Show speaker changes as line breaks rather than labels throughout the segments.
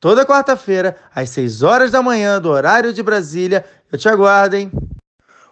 Toda quarta-feira, às 6 horas da manhã, do horário de Brasília. Eu te aguardo, hein?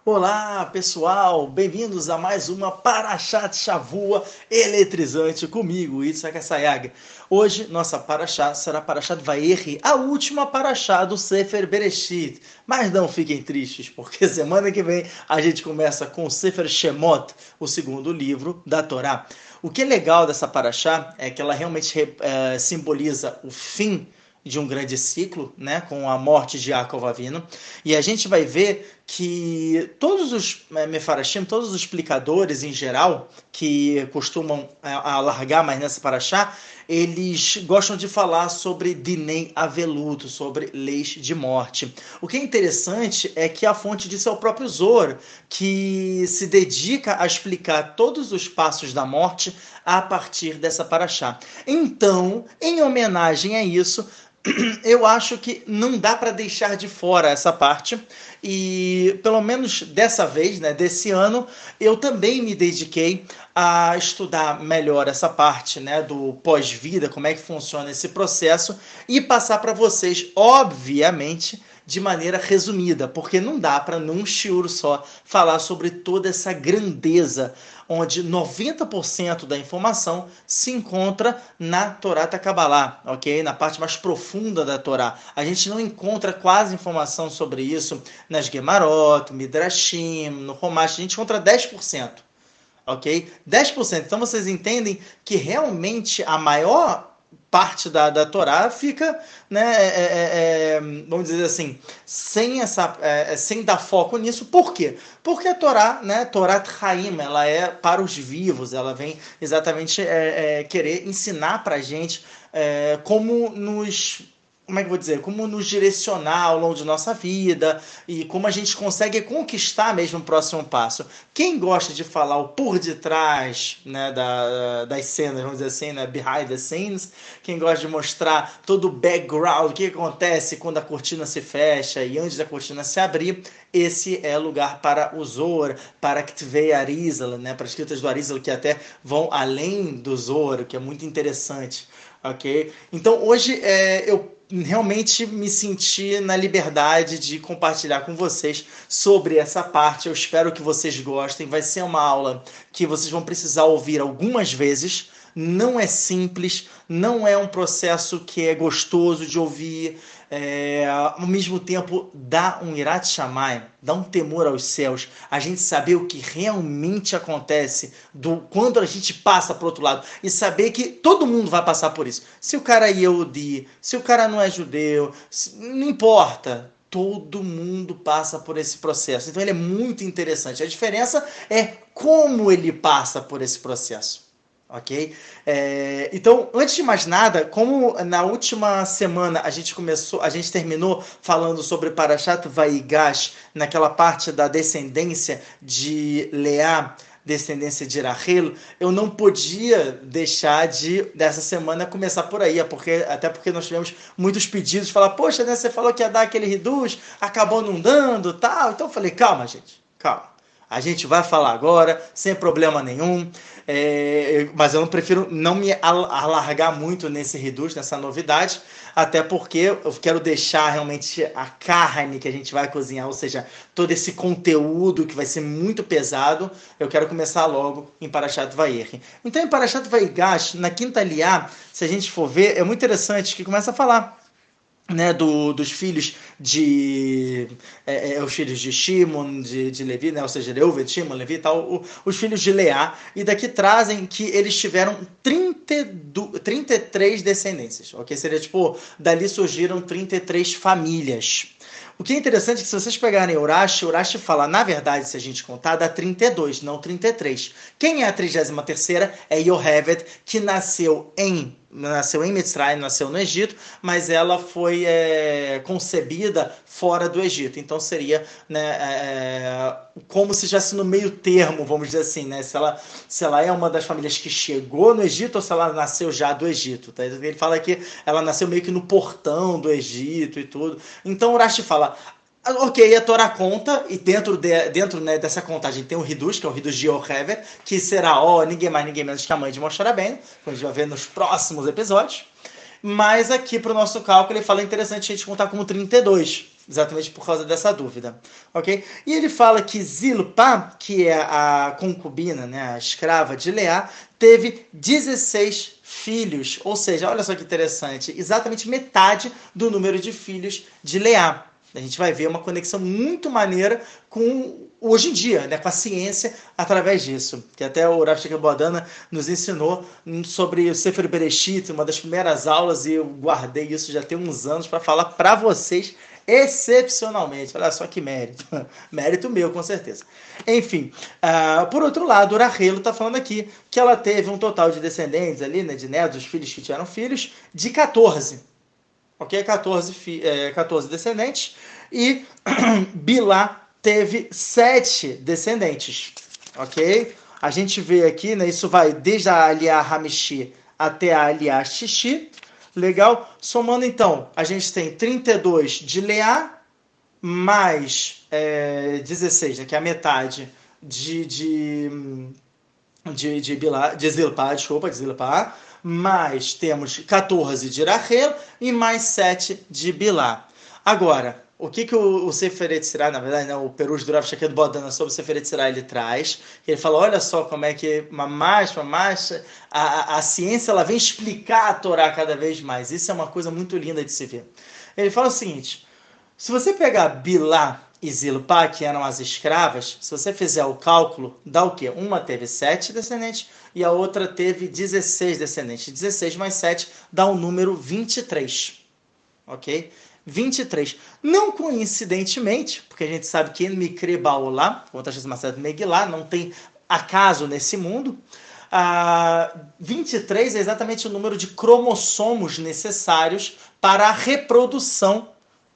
Olá, pessoal! Bem-vindos a mais uma Parashat Shavua eletrizante comigo, Itzhak Sayag. Hoje, nossa Parashat será Parashat Vaerri, a última Parashat do Sefer Bereshit. Mas não fiquem tristes, porque semana que vem a gente começa com o Sefer Shemot, o segundo livro da Torá. O que é legal dessa Parashat é que ela realmente é, simboliza o fim de um grande ciclo, né, com a morte de Yaakov Avino, e a gente vai ver que todos os é, Mefarashim, todos os explicadores em geral, que costumam é, alargar mais nessa paraxá, eles gostam de falar sobre Dinei Aveluto, sobre leis de morte. O que é interessante é que a fonte disso é o próprio Zor, que se dedica a explicar todos os passos da morte a partir dessa paraxá. Então, em homenagem a isso, eu acho que não dá para deixar de fora essa parte. E pelo menos dessa vez, né, desse ano, eu também me dediquei a estudar melhor essa parte, né, do pós-vida, como é que funciona esse processo e passar para vocês, obviamente, de maneira resumida, porque não dá para num shiur só falar sobre toda essa grandeza, onde 90% da informação se encontra na Torá Kabbalah, ok? Na parte mais profunda da Torá. A gente não encontra quase informação sobre isso nas Gemarot, Midrashim, no Romash, a gente encontra 10%. Ok? 10%. Então vocês entendem que realmente a maior parte da, da Torá fica, né, é, é, é, é vamos dizer assim, sem essa, é, é, sem dar foco nisso. Por quê? Porque a Torá, né, Torá Haim, ela é para os vivos, ela vem exatamente querer ensinar para a gente como nos como é que eu vou dizer, como nos direcionar ao longo de nossa vida e como a gente consegue conquistar mesmo o próximo passo. Quem gosta de falar o por detrás né, da, das cenas, vamos dizer assim, né, behind the scenes, quem gosta de mostrar todo o background, o que acontece quando a cortina se fecha e antes da cortina se abrir, esse é lugar para o Zohar, para Ktvei Arizal, né, para as escritas do Arizal que até vão além do Zohar, que é muito interessante. Ok? Então hoje é, eu realmente me senti na liberdade de compartilhar com vocês sobre essa parte. Eu espero que vocês gostem. Vai ser uma aula que vocês vão precisar ouvir algumas vezes. Não é simples, não é um processo que é gostoso de ouvir é, ao mesmo tempo dá um irat chamai, dá um temor aos céus, a gente saber o que realmente acontece do quando a gente passa para outro lado e saber que todo mundo vai passar por isso. Se o cara é Yehudi, se o cara não é judeu, não importa, todo mundo passa por esse processo. Então ele é muito interessante. A diferença é como ele passa por esse processo ok? É, então, antes de mais nada, como na última semana a gente começou, a gente terminou falando sobre Parashat Vaigash, naquela parte da descendência de Leá, descendência de Rahel, eu não podia deixar de dessa semana começar por aí, porque até porque nós tivemos muitos pedidos falar, poxa, né, você falou que ia dar aquele reduz, acabou não dando, tal. Então eu falei, calma, gente, calma. A gente vai falar agora, sem problema nenhum. É, mas eu não prefiro não me alargar muito nesse reduz, nessa novidade, até porque eu quero deixar realmente a carne que a gente vai cozinhar, ou seja, todo esse conteúdo que vai ser muito pesado, eu quero começar logo em Parashat Vayer. Então, em Parashat Vaigash, na quinta liá, se a gente for ver, é muito interessante que começa a falar né, do, dos filhos de é, é, os filhos de Shimon, de, de Levi, né, ou seja, Reuven, Shimon, Levi e tal, o, os filhos de Leá, e daqui trazem que eles tiveram 32, 33 descendências, ok? Seria tipo, dali surgiram 33 famílias. O que é interessante é que se vocês pegarem Urashi, Urashi fala, na verdade, se a gente contar, dá 32, não 33. Quem é a 33 É Yoheved, que nasceu em nasceu em Mitzrayim, nasceu no Egito, mas ela foi é, concebida fora do Egito. Então seria né, é, como se estivesse no meio termo, vamos dizer assim, né? Se ela, se ela é uma das famílias que chegou no Egito ou se ela nasceu já do Egito. Tá? Ele fala que ela nasceu meio que no portão do Egito e tudo. Então o Rashi fala, Ok, a Torá conta, e dentro, de, dentro né, dessa contagem tem o Ridus, que é o Ridus de Yohever, que será, ó, ninguém mais, ninguém menos que a mãe de Moshe Rabbeinu, que a gente vai ver nos próximos episódios. Mas aqui para o nosso cálculo ele fala interessante a gente contar como 32, exatamente por causa dessa dúvida, ok? E ele fala que Zilpa, que é a concubina, né, a escrava de Leá, teve 16 filhos, ou seja, olha só que interessante, exatamente metade do número de filhos de Leá. A gente vai ver uma conexão muito maneira com hoje em dia, né, com a ciência através disso. Que até o Rav Bodana nos ensinou sobre o Sefer Bereshit, uma das primeiras aulas, e eu guardei isso já tem uns anos para falar para vocês excepcionalmente. Olha só que mérito. mérito meu, com certeza. Enfim, uh, por outro lado, o Rahelo está falando aqui que ela teve um total de descendentes ali, né, de netos, filhos que tiveram filhos, de 14 ok? 14, é, 14 descendentes. E Bilá teve sete descendentes, ok? A gente vê aqui, né? Isso vai desde a Aliá Hamishi até a Aliá Xixi. Legal? Somando então, a gente tem 32 de Leá, mais é, 16, né, que é a metade de, de, de, de, Bilá, de Zilpá, desculpa, de Zilpá, mais temos 14 de Rahel e mais 7 de Bilá. Agora, o que, que o, o Sefer Yetzirah, na verdade, né, o Perus do Rav Shaked Bodana sobre o Sefer Yetzirah, ele traz, ele fala, olha só como é que mais, mais, a, a, a ciência ela vem explicar a Torá cada vez mais. Isso é uma coisa muito linda de se ver. Ele fala o seguinte, se você pegar Bilá e Zilpá, que eram as escravas, se você fizer o cálculo, dá o quê? Uma teve sete descendentes e a outra teve 16 descendentes. 16 mais 7 dá o um número 23. Ok? 23. Não coincidentemente, porque a gente sabe que em Mikrebaolá, como está escrito Megillah, não tem acaso nesse mundo. Ah, 23 é exatamente o número de cromossomos necessários para a reprodução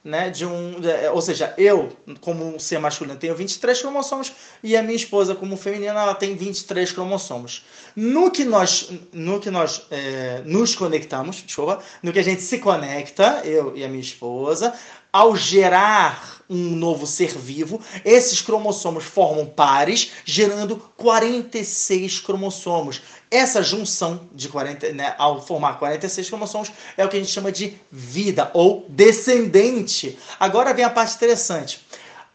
né, de um, é, ou seja, eu como ser masculino tenho 23 cromossomos e a minha esposa como feminina ela tem 23 cromossomos. No que nós, no que nós é, nos conectamos, desculpa, no que a gente se conecta, eu e a minha esposa, ao gerar um novo ser vivo, esses cromossomos formam pares, gerando 46 cromossomos. Essa junção de 40, né, ao formar 46 cromossomos, é o que a gente chama de vida ou descendente. Agora vem a parte interessante.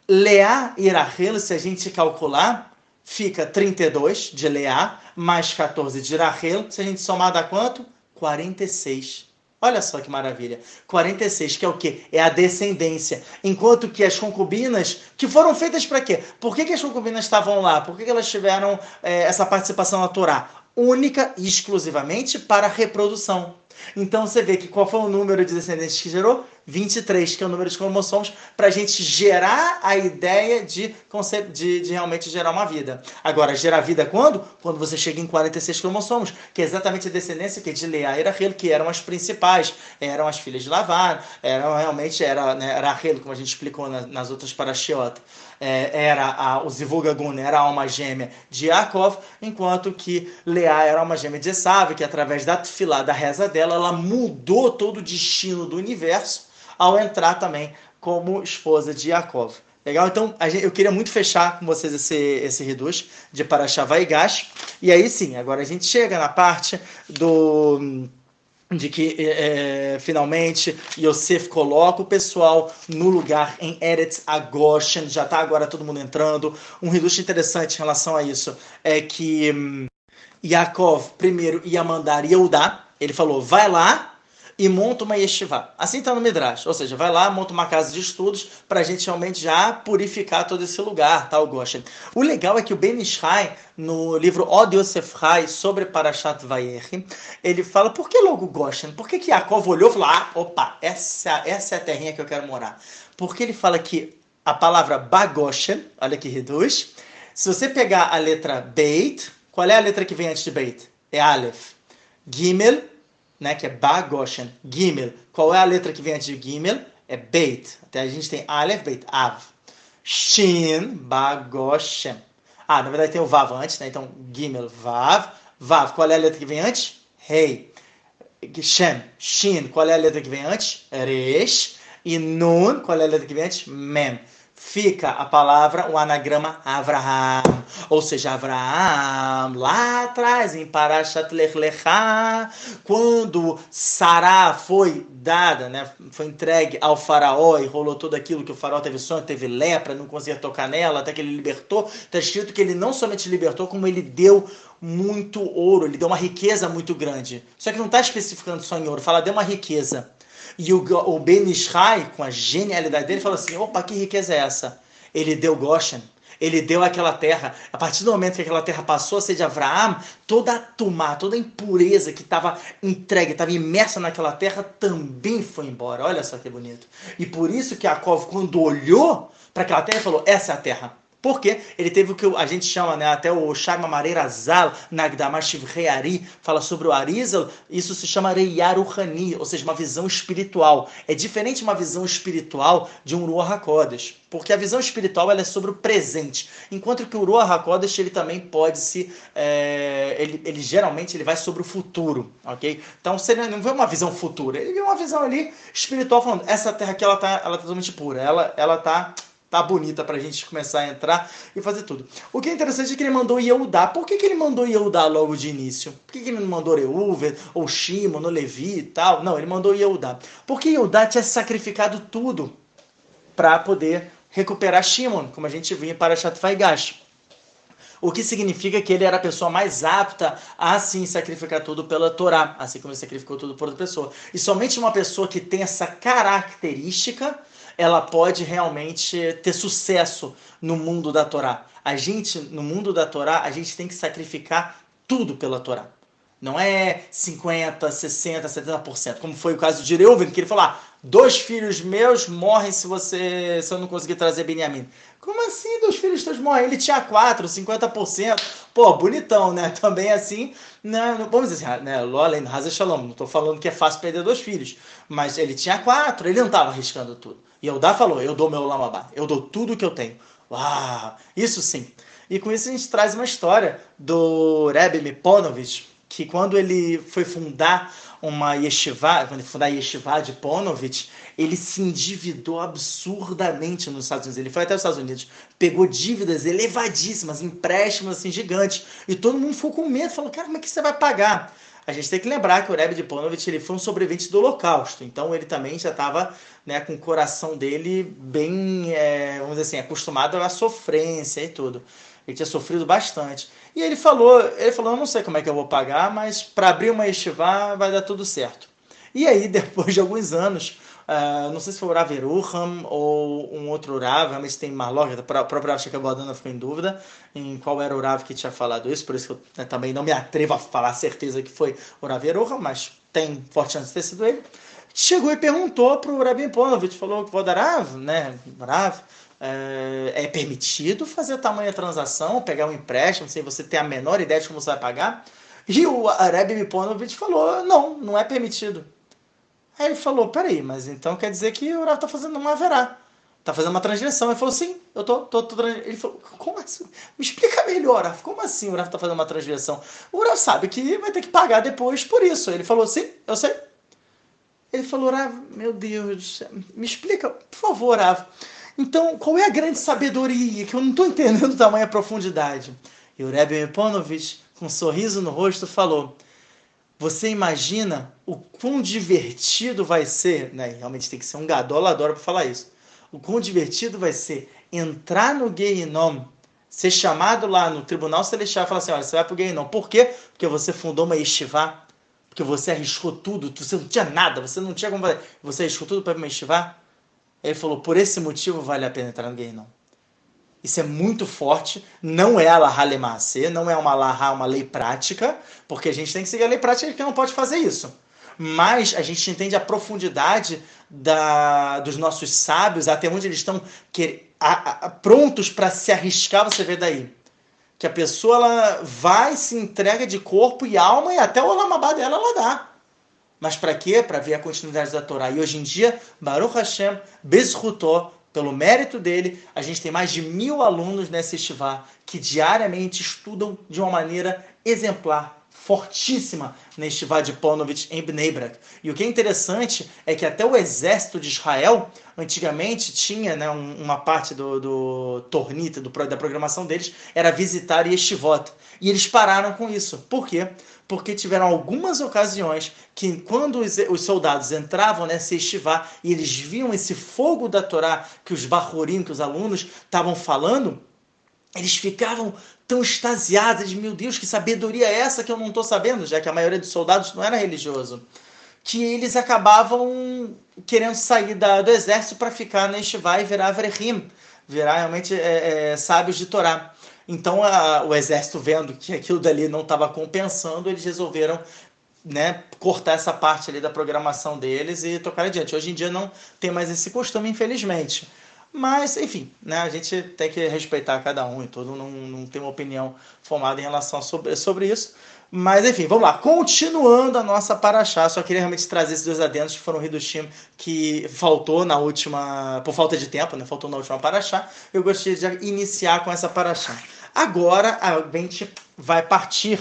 Leá e Rahel, se a gente calcular, fica 32 de Leá mais 14 de Rahel. Se a gente somar dá quanto? 46. Olha só que maravilha. 46, que é o quê? É a descendência. Enquanto que as concubinas, que foram feitas para quê? Por que, que, as concubinas estavam lá? Por que, que elas tiveram é, essa participação na Torá? Única e exclusivamente para reprodução. Então você vê que qual foi o número de descendentes que gerou? 23, que é o número de cromossomos, para a gente gerar a ideia de, de, de, realmente gerar uma vida. Agora, gerar vida quando? Quando você chega em 46 cromossomos, que é exatamente a descendência que é de Leá e Rachel, que eram as principais, eram as filhas de Lavar, eram realmente, era né, Rachel, como a gente explicou nas, nas outras parashiot, é, era a, Zivugagun, era a alma gêmea de Yaakov, enquanto que Leá era a alma gêmea de Esav, que através da tefilá, da reza dela, ela mudou todo o destino do universo, ao entrar também como esposa de Yaakov. Legal? Então, gente, eu queria muito fechar com vocês esse, esse reduz de Parashá Vaigash. E aí sim, agora a gente chega na parte do de que é, é finalmente Yosef coloca o pessoal no lugar em Eretz Agoshen, já está agora todo mundo entrando. Um reduz interessante em relação a isso é que hum, Yaakov primeiro ia mandar Yehudá, ele falou, vai lá e monta uma yeshiva. Assim está no Midrash, ou seja, vai lá, monta uma casa de estudos para a gente realmente já purificar todo esse lugar, tá, o Goshen. O legal é que o Ben Ishai, no livro Od Yosef Hai, sobre Parashat Vayechi, ele fala, por que logo Goshen? Por que que Yaakov olhou e falou, ah, opa, essa, essa é a terrinha que eu quero morar? Porque ele fala que a palavra Bagoshen, olha que reduz, se você pegar a letra Beit, qual é a letra que vem antes de Beit? É Aleph. Gimel, né, que é Bagoshen, Gimel. Qual é a letra que vem antes de Gimel? É Beit. Até a gente tem Aleph, Beit, Av. Shin, Bagoshem. Ah, na verdade tem o Vav antes, né? Então, Gimel, Vav. Vav, qual é a letra que vem antes? Rei. Shem, Shin, qual é a letra que vem antes? Resh. E Nun, qual é a letra que vem antes? Mem fica a palavra, o anagrama Avraham. Ou seja, Avraham, lá atrás, em Parashat Lech Lechá, quando Sará foi dada, né, foi entregue ao faraó e rolou tudo aquilo que o faraó teve sonho, teve lepra, não conseguia tocar nela, até que ele libertou, está escrito que ele não somente libertou, como ele deu muito ouro, ele deu uma riqueza muito grande. Só que não está especificando só em ouro, fala deu uma riqueza. E o, o Ben Ishai, com a genialidade dele, falou assim: opa, que riqueza é essa? Ele deu Goshen, ele deu aquela terra. A partir do momento que aquela terra passou a ser de Abraão, toda a tumá, toda a impureza que estava entregue, estava imersa naquela terra, também foi embora. Olha só que bonito. E por isso que Jacob, quando olhou para aquela terra, falou: essa é a terra. Porque ele teve o que a gente chama, né, até o Sharma Mareira Zal, Nagdamashiv Reari, fala sobre o Arizal, isso se chama Reiaruhani, ou seja, uma visão espiritual. É diferente uma visão espiritual de um Ruach HaKodesh, porque a visão espiritual ela é sobre o presente, enquanto que o Ruach HaKodesh ele também pode se, é, ele, ele geralmente ele vai sobre o futuro, ok? Então você não vê uma visão futura, ele vê uma visão ali espiritual falando, essa terra aqui ela tá, ela tá totalmente pura, ela, ela tá tá bonita pra gente começar a entrar e fazer tudo. O que é interessante é que ele mandou Yehudá. Por que, que ele mandou Yehudá logo de início? Por que, que ele não mandou Reuven, ou Shimon, ou Levi e tal? Não, ele mandou Yehudá. Porque Yehudá tinha sacrificado tudo para poder recuperar Shimon, como a gente viu para Shatfaigash. O que significa que ele era a pessoa mais apta a sim sacrificar tudo pela Torá, assim como ele sacrificou tudo por outra pessoa. E somente uma pessoa que tem essa característica ela pode realmente ter sucesso no mundo da Torá. A gente, no mundo da Torá, a gente tem que sacrificar tudo pela Torá. Não é 50, 60, 70%, como foi o caso de Reuven, que ele falou: ah, dois filhos meus morrem se você se eu não conseguir trazer Benjamin. Como assim dois filhos teus morrem? Ele tinha quatro, 50%. Pô, bonitão, né? Também assim, né? vamos dizer assim, né? Além do Hazel Shalom, não estou falando que é fácil perder dois filhos, mas ele tinha quatro, ele não estava arriscando tudo. E Eudá falou: Eu dou meu lamabá, eu dou tudo que eu tenho. Uau, isso sim. E com isso a gente traz uma história do Rebbe Miponovich, que quando ele foi fundar uma yeshiva, quando ele fundar a yeshiva de Ponovich, ele se endividou absurdamente nos Estados Unidos. Ele foi até os Estados Unidos, pegou dívidas elevadíssimas, empréstimos assim gigantes, e todo mundo ficou com medo, falou: "Cara, como é que você vai pagar?" A gente tem que lembrar que o Rebbe de Ponovich ele foi um sobrevivente do Holocausto, então ele também já estava né, com o coração dele bem, é, vamos dizer assim, acostumado à sofrência e tudo. Ele tinha sofrido bastante. E ele falou, ele falou, eu não sei como é que eu vou pagar, mas para abrir uma estivá vai dar tudo certo. E aí, depois de alguns anos, uh, não sei se foi o Rav Eruham ou um outro Rav, realmente tem Marlog, o próprio Rav Shekabodana ficou em dúvida em qual era o Rav que tinha falado isso, por isso que eu né, também não me atrevo a falar a certeza que foi o Rav Eruham, mas tem forte chance de ter sido ele chegou e perguntou para o Rabin Ponovich, falou que Vodarav, né, Rav, é, é, permitido fazer tamanha transação, pegar um empréstimo, sem você ter a menor ideia de como você vai pagar? E o Rebbe Ponovich falou, não, não é permitido. Aí ele falou, peraí, mas então quer dizer que o Rav está fazendo uma verá. Está fazendo uma transgressão. Ele falou, sim, eu tô, tô, tô Ele falou, como assim? Me explica melhor, Rav, como assim o Rav está fazendo uma transgressão? O Rav sabe que vai ter que pagar depois por isso. Ele falou, sim, eu sei. Ele falou, Rav, meu Deus, me explica, por favor, Rav. Então, qual é a grande sabedoria? Que eu não estou entendendo tamanha profundidade. E o Rebbe Meponovich, com um sorriso no rosto, falou: Você imagina o quão divertido vai ser, né? Realmente tem que ser um gadolador para falar isso. O quão divertido vai ser entrar no Geinom, ser chamado lá no Tribunal Celestial e falar assim: Olha, você vai para o Geinom. Por quê? Porque você fundou uma yeshiva porque você arriscou tudo, você não tinha nada, você não tinha como fazer, você arriscou tudo para me estivar? Ele falou, por esse motivo vale a pena entrar no não. Isso é muito forte, não é a Laha Lemase, não é uma Laha, uma lei prática, porque a gente tem que seguir a lei prática que não pode fazer isso. Mas a gente entende a profundidade da, dos nossos sábios, até onde eles estão que, a, a, prontos para se arriscar, você vê daí que a pessoa ela vai, se entrega de corpo e alma e até o lamabá dela ela dá. Mas para quê? Para ver a continuidade da Torá. E hoje em dia, Baruch Hashem, Bezrutó, pelo mérito dele, a gente tem mais de mil alunos nessa estivá que diariamente estudam de uma maneira exemplar, fortíssima neste Vad Ponovich em Bnei Brak. E o que é interessante é que até o exército de Israel, antigamente, tinha né, uma parte do, do tornita, do, da programação deles, era visitar Yeshivot. E eles pararam com isso. Por quê? Porque tiveram algumas ocasiões que, quando os, os soldados entravam nessa estivá e eles viam esse fogo da Torá que os Bahurim, que os alunos estavam falando, eles ficavam tão extasiados, meu Deus, que sabedoria é essa que eu não estou sabendo, já que a maioria dos soldados não era religioso, que eles acabavam querendo sair da, do exército para ficar neste vai e virar Vrehim, virar realmente é, é, sábios de Torá. Então a, o exército vendo que aquilo dali não estava compensando, eles resolveram né, cortar essa parte ali da programação deles e tocar adiante. Hoje em dia não tem mais esse costume, infelizmente. Mas, enfim, né, a gente tem que respeitar cada um e tudo, não, não tem uma opinião formada em relação sobre, sobre isso. Mas, enfim, vamos lá. Continuando a nossa paraxá, só queria realmente trazer esses dois adendos que foram Hidushim que faltou na última, por falta de tempo, né? Faltou na última paraxá. Eu gostaria de iniciar com essa paraxá. Agora a gente vai partir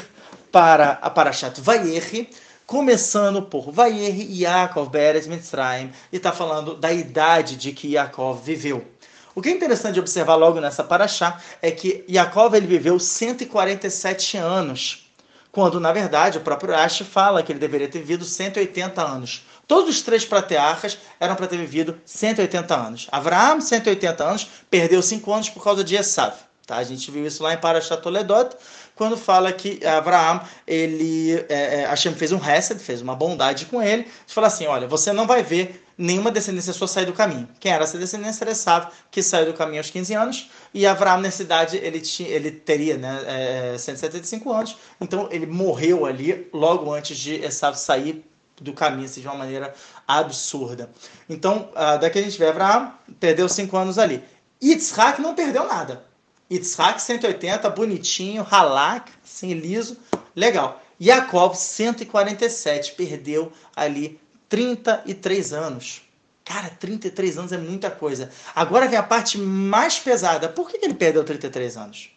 para a paraxá Vayerri, começando por Vayer Yaakov Beres Mitzrayim, e está falando da idade de que Yaakov viveu. O que é interessante observar logo nessa paraxá é que Yaakov ele viveu 147 anos, quando na verdade o próprio Rashi fala que ele deveria ter vivido 180 anos. Todos os três patriarcas eram para ter vivido 180 anos. Abraão, 180 anos, perdeu 5 anos por causa de Esav. Tá? A gente viu isso lá em Parashat Toledot, quando fala que Abraão, ele, é, é, Hashem fez um hesed, fez uma bondade com ele, e fala assim, olha, você não vai ver nenhuma descendência sua sair do caminho. Quem era essa descendência era Esav, que saiu do caminho aos 15 anos, e Abraão, nessa idade, ele, tinha, ele teria né, é, 175 anos, então ele morreu ali logo antes de Esav sair do caminho assim, de uma maneira absurda. Então, uh, daqui a gente vê Abraão, perdeu 5 anos ali. Yitzhak não perdeu nada. Yitzhak 180, bonitinho, Halak, assim, liso, legal. Yaakov 147, perdeu ali 33 anos. Cara, 33 anos é muita coisa. Agora vem a parte mais pesada. Por que ele perdeu 33 anos?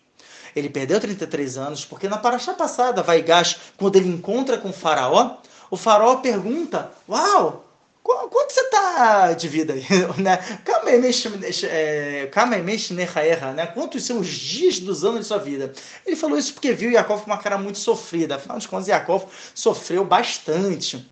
Ele perdeu 33 anos porque na paraxá passada, Vaigash, quando ele encontra com o faraó, o faraó pergunta: Uau, Quanto você tá de vida aí? Né? Quantos são os dias dos anos de sua vida? Ele falou isso porque viu Yaakov com uma cara muito sofrida. Afinal de contas, Yaakov sofreu bastante.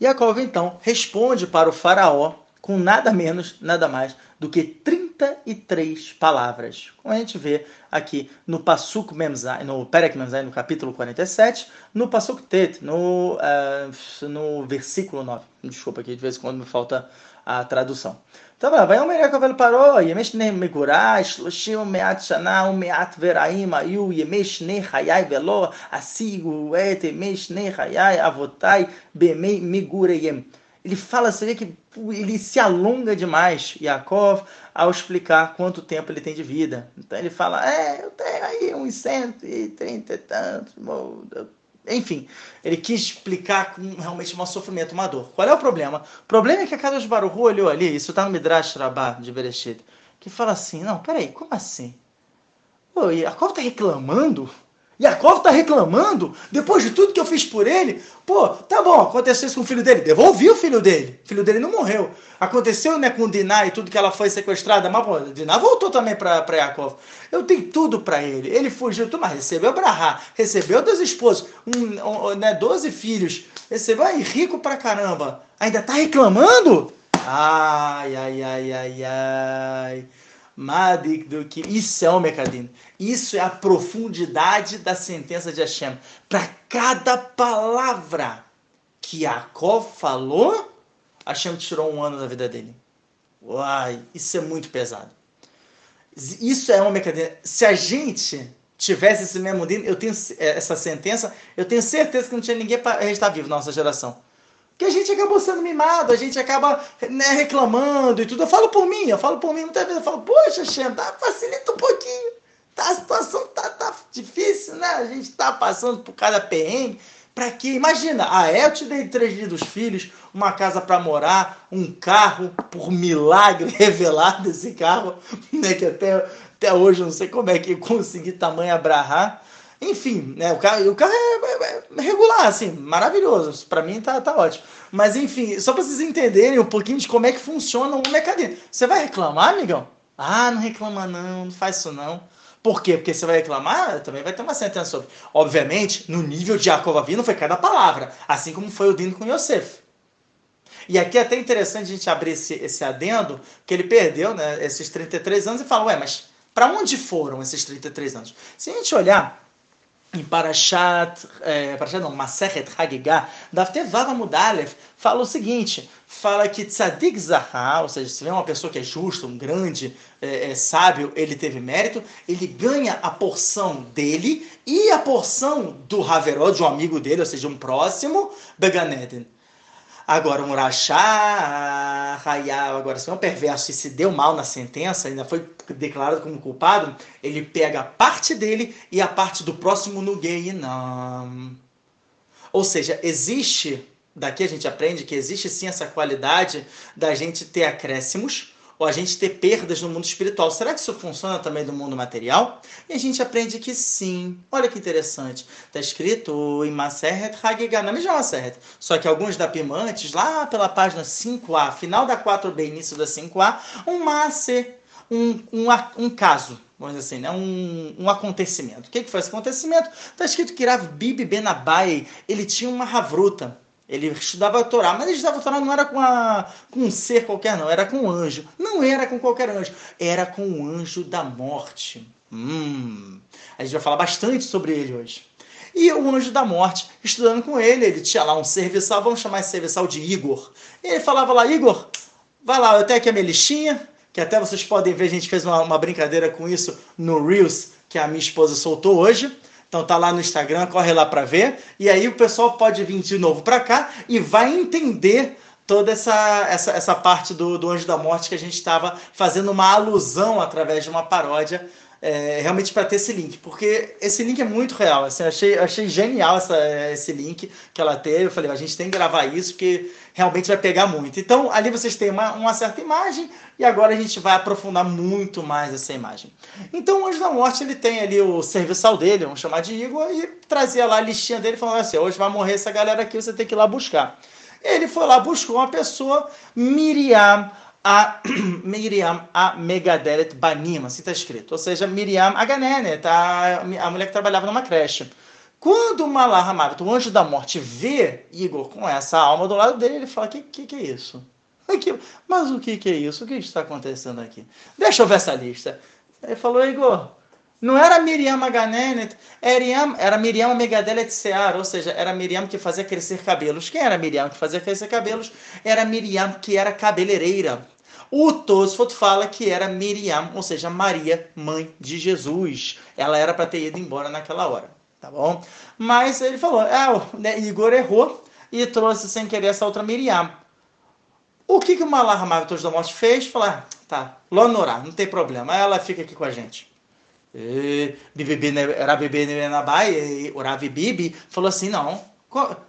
Yaakov, então, responde para o faraó com nada menos, nada mais do que 33 palavras. Como a gente vê aqui no Pasuk Memzai, no Perek Memzai, no capítulo 47, no Pasuk Tet, no, uh, no versículo 9. Desculpa aqui, de vez em quando me falta a tradução. Então, vai o Yaakov ele parou, yemesh ne megurah, shloshim me'at shana, me'at veraim, ayu, yemesh ne hayai velo, asigu et yemesh ne hayai avotai, bemei migureyem ele fala, você vê que ele se alonga demais, Yaakov, ao explicar quanto tempo ele tem de vida. Então ele fala, é, eu tenho aí uns 130 e tantos, enfim, ele quis explicar com realmente um sofrimento, uma dor. Qual é o problema? O problema é que a Kadosh Baruch olhou ali, isso está no Midrash Rabbah de Bereshit, que fala assim, não, peraí, como assim? Pô, Yaakov está reclamando Yaakov está reclamando, depois de tudo que eu fiz por ele, pô, tá bom, aconteceu isso com o filho dele, devolvi o filho dele, o filho dele não morreu. Aconteceu né, com Diná e tudo que ela foi sequestrada, mas pô, Diná voltou também para Yaakov. Eu tenho tudo para ele, ele fugiu, tu, mas recebeu Brahá, recebeu dois esposos, um, um, né, 12 filhos, recebeu aí, rico pra caramba, ainda tá reclamando? Ai, ai, ai, ai, ai. Que isso é o Mekadin. Isso é a profundidade da sentença de Hashem. Para cada palavra que Yaakov falou, Hashem tirou um ano da vida dele. Uai, isso é muito pesado. Isso é um Mekadin. Se a gente tivesse esse mesmo din, eu tenho essa sentença, eu tenho certeza que não tinha ninguém para estar vivo na nossa geração que a gente acabou sendo mimado, a gente acaba né, reclamando e tudo. Eu falo por mim, eu falo por mim muitas vezes, eu falo, poxa, Xen, tá, facilita um pouquinho. Tá, a situação tá, tá difícil, né? A gente tá passando por cada perrengue, Para quê? Imagina, ah, é, eu te dei três lindos filhos, uma casa para morar, um carro, por milagre revelado esse carro, né, que até, até hoje eu não sei como é que eu consegui tamanho abrahar. Enfim, né, o carro, o carro é, é, é regular, assim, maravilhoso. Para mim tá, tá ótimo. Mas enfim, só para vocês entenderem um pouquinho de como é que funciona o mercadinho. Você vai reclamar, amigão? Ah, não reclama não, não faz isso não. Por quê? Porque você vai reclamar, também vai ter uma sentença sobre. Obviamente, no nível de Jacob Avino foi cada palavra, assim como foi o Dino com Yosef. E aqui é até interessante a gente abrir esse, esse adendo, que ele perdeu né, esses 33 anos e fala, ué, mas para onde foram esses 33 anos? Se a gente olhar em Parashat, é, Parashat não, Masechet Hagigah, Dafte Vava Mudalev, fala o seguinte, fala que Tzadik Zahá, ou seja, se vê uma pessoa que é justa, um grande é, é, sábio, ele teve mérito, ele ganha a porção dele e a porção do Haverod, de um amigo dele, ou seja, um próximo, Beganeden. Agora, um rachá, raiar, agora se é um perverso e se deu mal na sentença, ainda foi declarado como culpado, ele pega a parte dele e a parte do próximo no gay, não. Ou seja, existe, daqui a gente aprende que existe sim essa qualidade da gente ter acréscimos, ou a gente ter perdas no mundo espiritual. Será que isso funciona também no mundo material? E a gente aprende que sim. Olha que interessante. Está escrito em Maseret Hagigah, na mesma Maseret. Só que alguns da Pimantes, lá pela página 5a, final da 4b, início da 5a, um Maser, um, um, um caso vamos dizer assim, né? um, um acontecimento. O que, que foi esse acontecimento? Está escrito que Rav Bibi Benabai, ele tinha uma ravruta. Ele estudava a Torá, mas ele estudava a Torá não era com, a, com um ser qualquer, não, era com um anjo. Não era com qualquer anjo, era com o anjo da morte. Hum, a gente vai falar bastante sobre ele hoje. E o anjo da morte, estudando com ele, ele tinha lá um serviçal, vamos chamar esse serviçal de Igor. Ele falava lá, Igor, vai lá, eu tenho aqui a minha listinha, que até vocês podem ver, a gente fez uma, uma brincadeira com isso no Reels, que a minha esposa soltou hoje. Então tá lá no Instagram, corre lá para ver. E aí o pessoal pode vir de novo para cá e vai entender toda essa, essa, essa parte do, do Anjo da Morte que a gente estava fazendo uma alusão através de uma paródia é, realmente para ter esse link, porque esse link é muito real. Assim, achei, achei genial essa, esse link que ela teve. Eu falei, a gente tem que gravar isso, porque realmente vai pegar muito. Então, ali vocês têm uma, uma certa imagem, e agora a gente vai aprofundar muito mais essa imagem. Então, o Anjo da Morte ele tem ali o serviçal dele, vamos chamar de Igor, e trazia lá a listinha dele falando assim: hoje vai morrer essa galera aqui, você tem que ir lá buscar. Ele foi lá, buscou uma pessoa, Miriam a Miriam a Megaderet Banim, assim está escrito. Ou seja, Miriam Aganene, tá? a mulher que trabalhava numa creche. Quando o Malar o anjo da morte, vê Igor com essa alma do lado dele, ele fala: que, que, que é isso? Mas o que, que é isso? O que está acontecendo aqui? Deixa eu ver essa lista. Ele falou: Igor, não era Miriam Aganenet, era Miriam Megadelet Sear, ou seja, era Miriam que fazia crescer cabelos. Quem era Miriam que fazia crescer cabelos? Era Miriam que era cabeleireira. O Tosfot fala que era Miriam, ou seja, Maria, mãe de Jesus. Ela era para ter ido embora naquela hora, tá bom? Mas ele falou, ah, o Igor errou e trouxe sem querer essa outra Miriam. O que, que o Malar Mavitos da Morte fez? Falou, ah, tá, Lonorá, não tem problema, ela fica aqui com a gente. Rabi Ben Nabai, o Rabi Bibi, falou assim, não,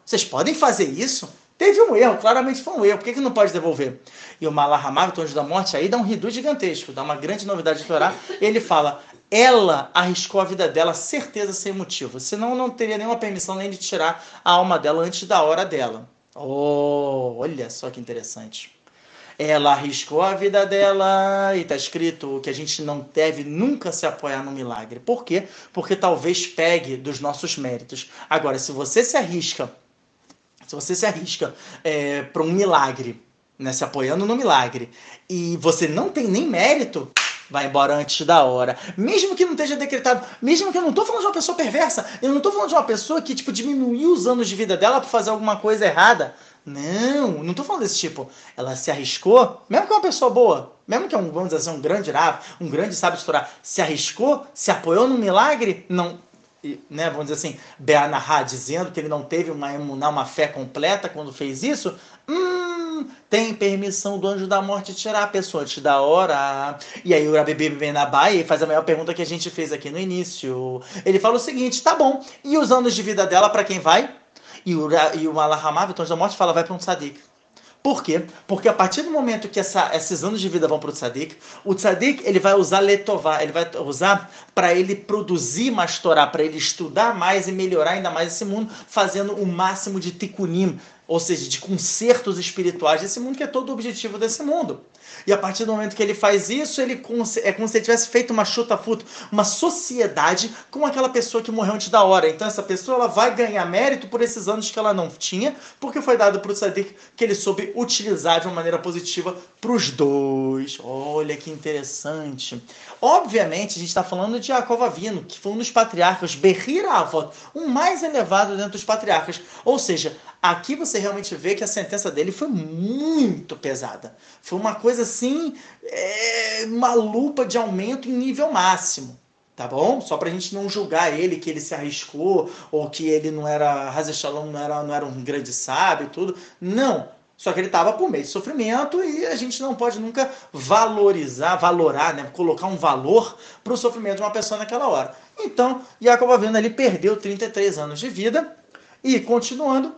vocês podem fazer isso? Teve um erro, claramente foi um erro. Por que, que não pode devolver? E o Malahamav, o anjo da morte, aí dá um ridu gigantesco, dá uma grande novidade de Torá. Ele fala: ela arriscou a vida dela, certeza sem motivo. Senão não teria nenhuma permissão nem de tirar a alma dela antes da hora dela. Oh, olha só que interessante. Ela arriscou a vida dela e está escrito que a gente não deve nunca se apoiar no milagre. Por quê? Porque talvez pegue dos nossos méritos. Agora, se você se arrisca se você se arrisca é, para um milagre, né, se apoiando no milagre, e você não tem nem mérito, vai embora antes da hora. Mesmo que não esteja decretado, mesmo que eu não estou falando de uma pessoa perversa, eu não estou falando de uma pessoa que tipo diminuiu os anos de vida dela para fazer alguma coisa errada. Não, não estou falando desse tipo. Ela se arriscou, mesmo que é uma pessoa boa, mesmo que é um, vamos dizer assim, um grande rabo, um grande sábio estourar, se arriscou, se apoiou no milagre, não, né, vamos dizer assim, Beanahá dizendo que ele não teve uma emuná, uma fé completa quando fez isso, hum, tem permissão do anjo da morte tirar a pessoa antes da hora. E aí o Rabi vem na baia e faz a maior pergunta que a gente fez aqui no início. Ele fala o seguinte, tá bom, e os anos de vida dela para quem vai? E o, e o Malahamav, então da morte, fala, vai para um tzadik. Por quê? Porque a partir do momento que essa, esses anos de vida vão para o tzadik, o tzadik ele vai usar letová, ele vai usar para ele produzir mais Torá, para ele estudar mais e melhorar ainda mais esse mundo, fazendo o máximo de tikkunim, ou seja, de concertos espirituais desse mundo, que é todo o objetivo desse mundo. E a partir do momento que ele faz isso, ele é como se ele tivesse feito uma chuta-futo, uma sociedade com aquela pessoa que morreu antes da hora. Então essa pessoa ela vai ganhar mérito por esses anos que ela não tinha, porque foi dado para o Sadiq que ele soube utilizar de uma maneira positiva para os dois. Olha que interessante. Obviamente, a gente está falando de Jacob Avino, que foi um dos patriarcas, Berrira Avot, um mais elevado dentro dos patriarcas. Ou seja, aqui você realmente vê que a sentença dele foi muito pesada. Foi uma coisa assim, é, uma lupa de aumento em nível máximo. Tá bom? Só para a gente não julgar ele que ele se arriscou ou que ele não era, Hazeshalom não era, não era um grande sábio e tudo. Não. Só que ele estava por meio de sofrimento e a gente não pode nunca valorizar, valorar, né? colocar um valor para o sofrimento de uma pessoa naquela hora. Então, Jacob Avena ele perdeu 33 anos de vida e continuando,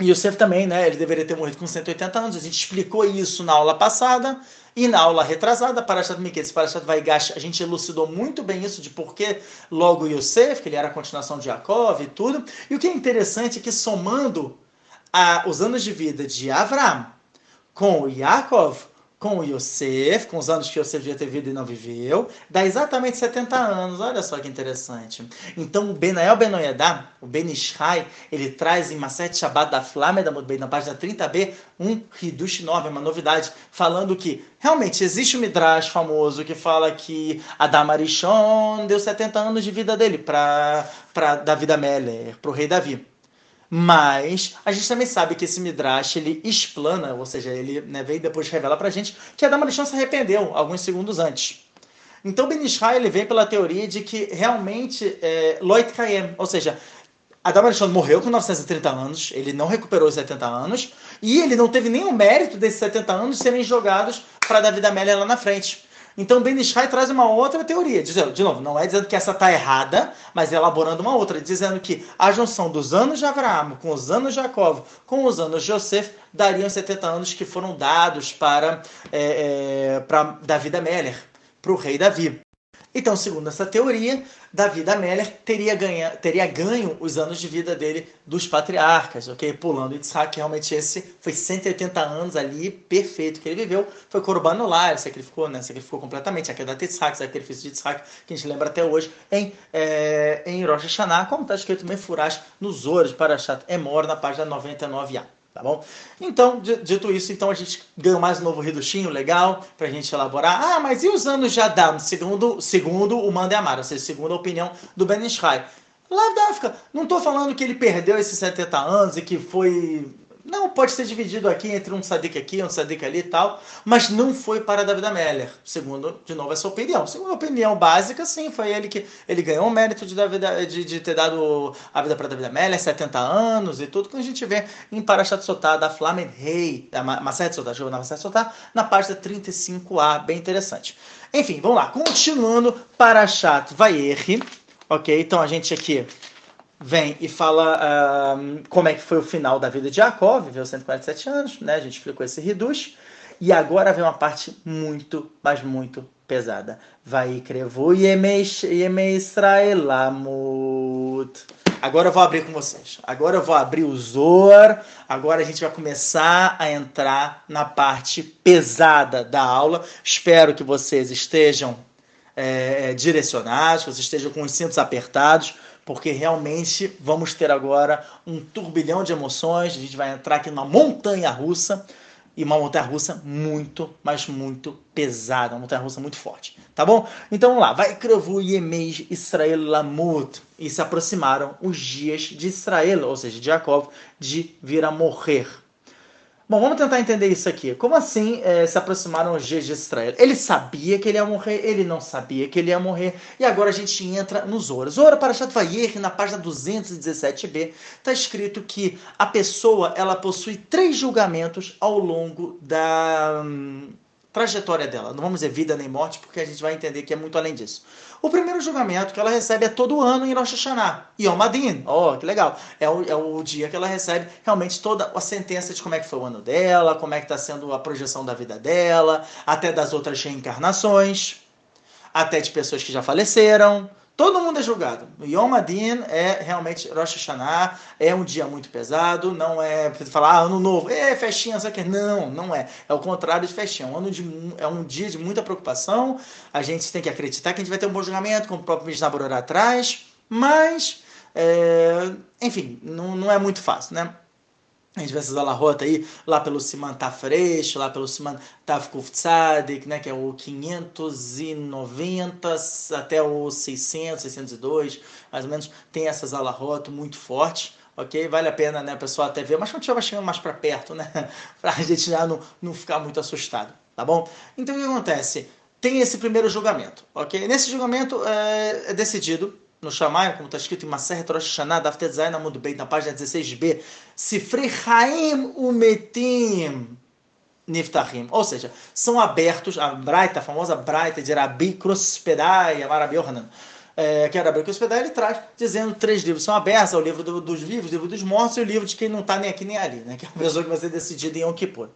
e Yosef também, né? Ele deveria ter morrido com 180 anos. A gente explicou isso na aula passada e na aula retrasada, Parashat Miketz, Parashat Vaigash, a gente elucidou muito bem isso de por que logo Yosef, que ele era a continuação de Jacob e tudo. E o que é interessante é que somando a, os anos de vida de Avram com Yaakov, com o Yosef, com os anos que Yosef devia ter vivido e não viveu, dá exatamente 70 anos. Olha só que interessante. Então, o Benael Benoyedá, o Ben Ishai, ele traz em Maset Shabbat da Flameda na página 30b, um Hidush 9, uma novidade, falando que realmente existe um Midrash famoso que fala que Adam Arishon deu 70 anos de vida dele para Davi Améler, para o rei Davi. Mas a gente também sabe que esse Midrash ele explana, ou seja, ele né, veio depois revela pra gente que Adão Arishon se arrependeu alguns segundos antes. Então Ben Ishai, ele vem pela teoria de que realmente é, Loit Kayem, ou seja, Adão Arishon morreu com 930 anos, ele não recuperou os 70 anos, e ele não teve nenhum mérito desses 70 anos serem jogados para Davi Amélia lá na frente. Então Ben Ishai traz uma outra teoria, dizendo, de novo, não é dizendo que essa está errada, mas elaborando uma outra, dizendo que a junção dos anos de Abraão com os anos de Jacob, com os anos de Joseph, dariam 70 anos que foram dados para, é, é, para Davi da Meller, para o rei Davi. Então, segundo essa teoria, Davi da Meller teria, ganha, teria ganho os anos de vida dele dos patriarcas, ok? Pulando Yitzhak, realmente esse foi 180 anos ali, perfeito que ele viveu. Foi Corbano lá, sacrificou, né? Sacrificou completamente. Aqui é da Yitzhak, sacrifício de Yitzhak, que a gente lembra até hoje, em, é, em Rosh Hashanah, como está escrito em Furash, nos Ores, Parashat Emor, na página 99a. Tá bom? Então, dito isso, então a gente ganhou mais um novo reduchinho legal para a gente elaborar. Ah, mas e os anos de Adam, segundo, segundo o Mandemar, ou seja, segundo a opinião do Ben Ishai? Lá da África, não estou falando que ele perdeu esses 70 anos e que foi não, pode ser dividido aqui entre um sadik aqui, um sadik ali e tal, mas não foi para David Ameller, segundo, de novo, essa opinião. Segundo a opinião básica, sim, foi ele que ele ganhou o mérito de, David, de, de ter dado a vida para David Ameller, 70 anos e tudo, que a gente vê em Parashat Sotá, da Flamen Rei, da Masset Sotá, na Masset Sotá, na página 35a, bem interessante. Enfim, vamos lá, continuando, Parashat Vaierri, ok? Então a gente aqui vem e fala como é que foi o final da vida de Jacó, viveu 147 anos, né? A gente explicou esse reduz. E agora vem uma parte muito, mas muito pesada. Vai crevo Yeme Israelamut. Agora eu vou abrir com vocês. Agora eu vou abrir o Zor. Agora a gente vai começar a entrar na parte pesada da aula. Espero que vocês estejam é, direcionados, que vocês estejam com os cintos apertados porque realmente vamos ter agora um turbilhão de emoções. A gente vai entrar aqui numa montanha russa e uma montanha russa muito, mas muito pesada, uma montanha russa muito forte, tá bom? Então vamos lá, vai Crevu Yemei Israel Lamut e se aproximaram os dias de Israel, ou seja, de Jacob, de vir a morrer. Bom, vamos tentar entender isso aqui. Como assim é, se aproximaram os dias de Israel? Ele sabia que ele ia morrer, ele não sabia que ele ia morrer, e agora a gente entra no Zora. Zora para Vayer, na página 217b, está escrito que a pessoa ela possui três julgamentos ao longo da, trajetória dela. Não vamos dizer vida nem morte, porque a gente vai entender que é muito além disso. O primeiro julgamento que ela recebe é todo ano em Rosh Hashanah. Yom Adin. Oh, que legal. É o, é o dia que ela recebe realmente toda a sentença de como é que foi o ano dela, como é que está sendo a projeção da vida dela, até das outras reencarnações, até de pessoas que já faleceram. Todo mundo é julgado. Yom Adin é realmente Rosh Hashanah, é um dia muito pesado, não é falar ah, ano novo, é festinha, só que não, não é. É o contrário de festinha, é um, ano de, é um dia de muita preocupação. A gente tem que acreditar que a gente vai ter um bom julgamento, como o próprio Mishnah atrás, mas, é, enfim, não, não é muito fácil, né? A gente vê essas alahota aí, lá pelo Siman Tafresh, lá pelo Siman Tafkuf Tzadik, né, que é o 590 até o 600, 602, mais ou menos, tem essas alahota muito fortes, ok? Vale a pena, né, a pessoa até ver, mas quando estiver chegando mais para perto, né, para a gente já não, não ficar muito assustado, tá bom? Então, o que acontece? Tem esse primeiro julgamento, ok? Nesse julgamento é, é decidido no Shamayim, como está escrito em Maseret Rosh Hashanah, Daftet Zayin Amud Beit, na página 16b, Sifrei Haim Umetim Niftahim. Ou seja, são abertos, a Braita, a famosa Braita de Rabi Krospedai, Amarabi Yohanan, é, que era Rabi Krospedai, ele traz dizendo três livros são abertos, é o livro do, dos vivos, o livro dos mortos e o livro de quem não está nem aqui nem ali, né? que é a pessoa que vai ser decidida em Yom Kippur.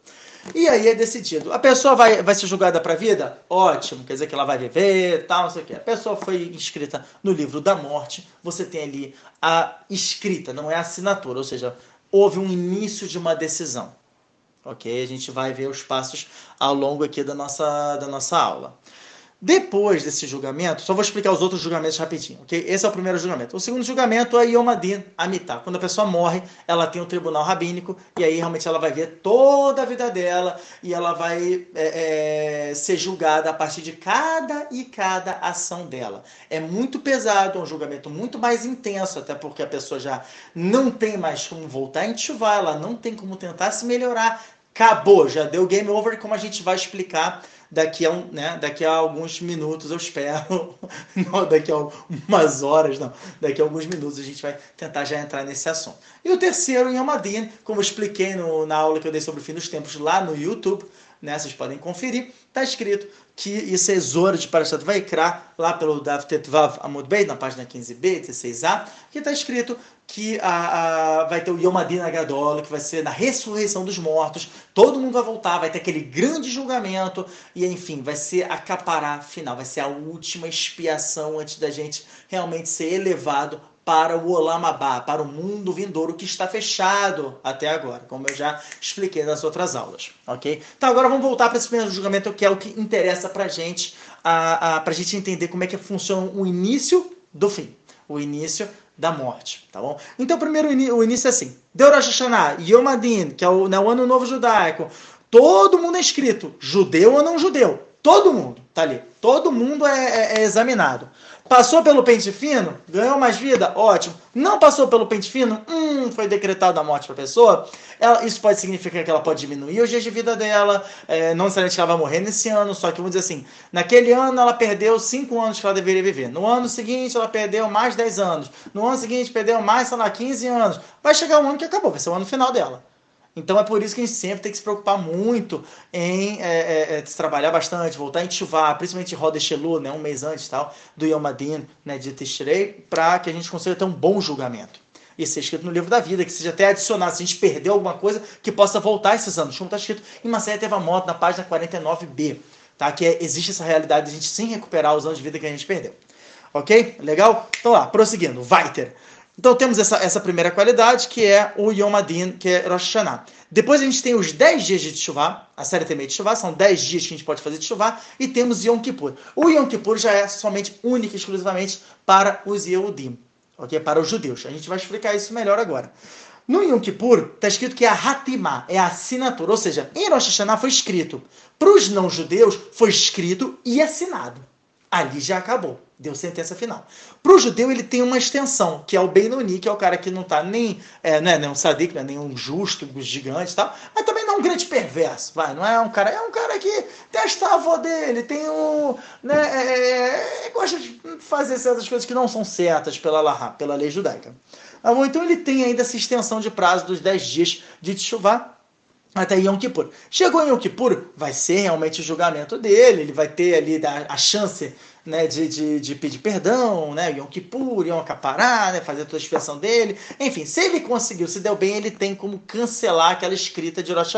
E aí é decidido. A pessoa vai, vai ser julgada para a vida? Ótimo, quer dizer que ela vai viver, tal, não sei o quê. A pessoa foi inscrita no livro da morte, você tem ali a escrita, não é a assinatura, ou seja, houve um início de uma decisão. Ok? A gente vai ver os passos ao longo aqui da nossa, da nossa aula. Depois desse julgamento, só vou explicar os outros julgamentos rapidinho, ok? Esse é o primeiro julgamento. O segundo julgamento é Yom Adin Amitá. Quando a pessoa morre, ela tem um tribunal rabínico e aí realmente ela vai ver toda a vida dela e ela vai é, é, ser julgada a partir de cada e cada ação dela. É muito pesado, é um julgamento muito mais intenso, até porque a pessoa já não tem mais como voltar em chuva, ela não tem como tentar se melhorar. Acabou, já deu game over, como a gente vai explicar daqui a, um, né, daqui a alguns minutos, eu espero, não daqui a umas horas, não, daqui a alguns minutos a gente vai tentar já entrar nesse assunto. E o terceiro, em Almadine, como eu expliquei no, na aula que eu dei sobre o fim dos tempos lá no YouTube, né, vocês podem conferir, está escrito que isso é Zora de Parashat Vaikra, lá pelo Dav Tetvav na página 15b, 16a, que está escrito que a, a, vai ter o Yom Adin que vai ser na ressurreição dos mortos, todo mundo vai voltar, vai ter aquele grande julgamento, e enfim, vai ser a capará final, vai ser a última expiação antes da gente realmente ser elevado para o Olamabá, para o mundo vindouro que está fechado até agora, como eu já expliquei nas outras aulas, ok? Então agora vamos voltar para esse primeiro julgamento, que é o que interessa para a gente, para a gente entender como é que funciona o início do fim, o início da morte, tá bom? Então primeiro o início é assim, Deu Rosh Hashanah, Yom Adin, que é o, né, o ano novo judaico, todo mundo é escrito, judeu ou não judeu, todo mundo tá ali, todo mundo é, é, é examinado. Passou pelo pente fino, ganhou mais vida, ótimo. Não passou pelo pente fino, hum, foi decretada a morte para a pessoa. Ela, isso pode significar que ela pode diminuir os dias de vida dela, é, não necessariamente que ela vai morrer nesse ano, só que vamos dizer assim, naquele ano ela perdeu 5 anos que ela deveria viver. No ano seguinte ela perdeu mais 10 anos. No ano seguinte perdeu mais, sei lá, 15 anos. Vai chegar um ano que acabou, vai ser o ano final dela. Então é por isso que a gente sempre tem que se preocupar muito em é, é, é trabalhar bastante, voltar em Tchuvá, principalmente Roda Shelu, né, um mês antes tal, do Yom Adin, né, de Tishrei, para que a gente consiga ter um bom julgamento. Isso é escrito no livro da vida, que seja até adicionado, se a gente perdeu alguma coisa, que possa voltar esses anos. Como está escrito em Maséia Tevamoto, na página 49b, tá? que é, existe essa realidade de a gente sim recuperar os anos de vida que a gente perdeu. Ok? Legal? Então lá, prosseguindo. Weiter. Então temos essa, essa primeira qualidade, que é o Yom Adin, que é Rosh Hashanah. Depois a gente tem os 10 dias de Teshuvah, a série também de Teshuvah, são 10 dias que a gente pode fazer Teshuvah, e temos Yom Kippur. O Yom Kippur já é somente, único e exclusivamente para os Yehudim, ok? Para os judeus. A gente vai explicar isso melhor agora. No Yom Kippur está escrito que é a Hatimah, é a assinatura, ou seja, em Rosh Hashanah foi escrito. Para os não-judeus foi escrito e assinado. Ali já acabou deu sentença final. Para o judeu, ele tem uma extensão, que é o Benoni, que é o cara que não está nem, é, não é nem um sadik, não é nem um justo, um gigante e tal, mas também não é um grande perverso, vai, não é um cara, é um cara que testa a avó dele, tem um, né, é, é, gosta de fazer certas coisas que não são certas pela, Lahá, pela lei judaica. Tá então ele tem ainda essa extensão de prazo dos 10 dias de Teshuvah, até Yom Kippur. Chegou em Yom Kippur, vai ser realmente o julgamento dele, ele vai ter ali a, chance né, de, de, de, pedir perdão, né, Yom Kippur, Yom Kapará, né, fazer toda a expiação dele. Enfim, se ele conseguiu, se deu bem, ele tem como cancelar aquela escrita de Rosh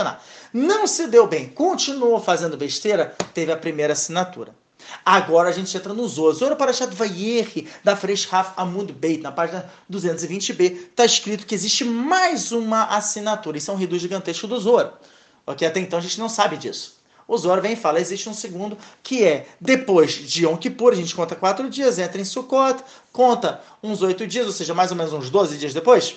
Não se deu bem, continuou fazendo besteira, teve a primeira assinatura. Agora a gente entra no Zohar. Zohar Parashat Vayerri, da Fresh Raf Amud Beit, na página 220b, está escrito que existe mais uma assinatura. Isso é um reduz gigantesco do Zohar. Ok? Até então a gente não sabe disso. O Zohar vem e fala, existe um segundo, que é depois de Yom Kippur, a gente conta quatro dias, entra em Sukkot, conta uns oito dias, ou seja, mais ou menos uns 12 dias depois.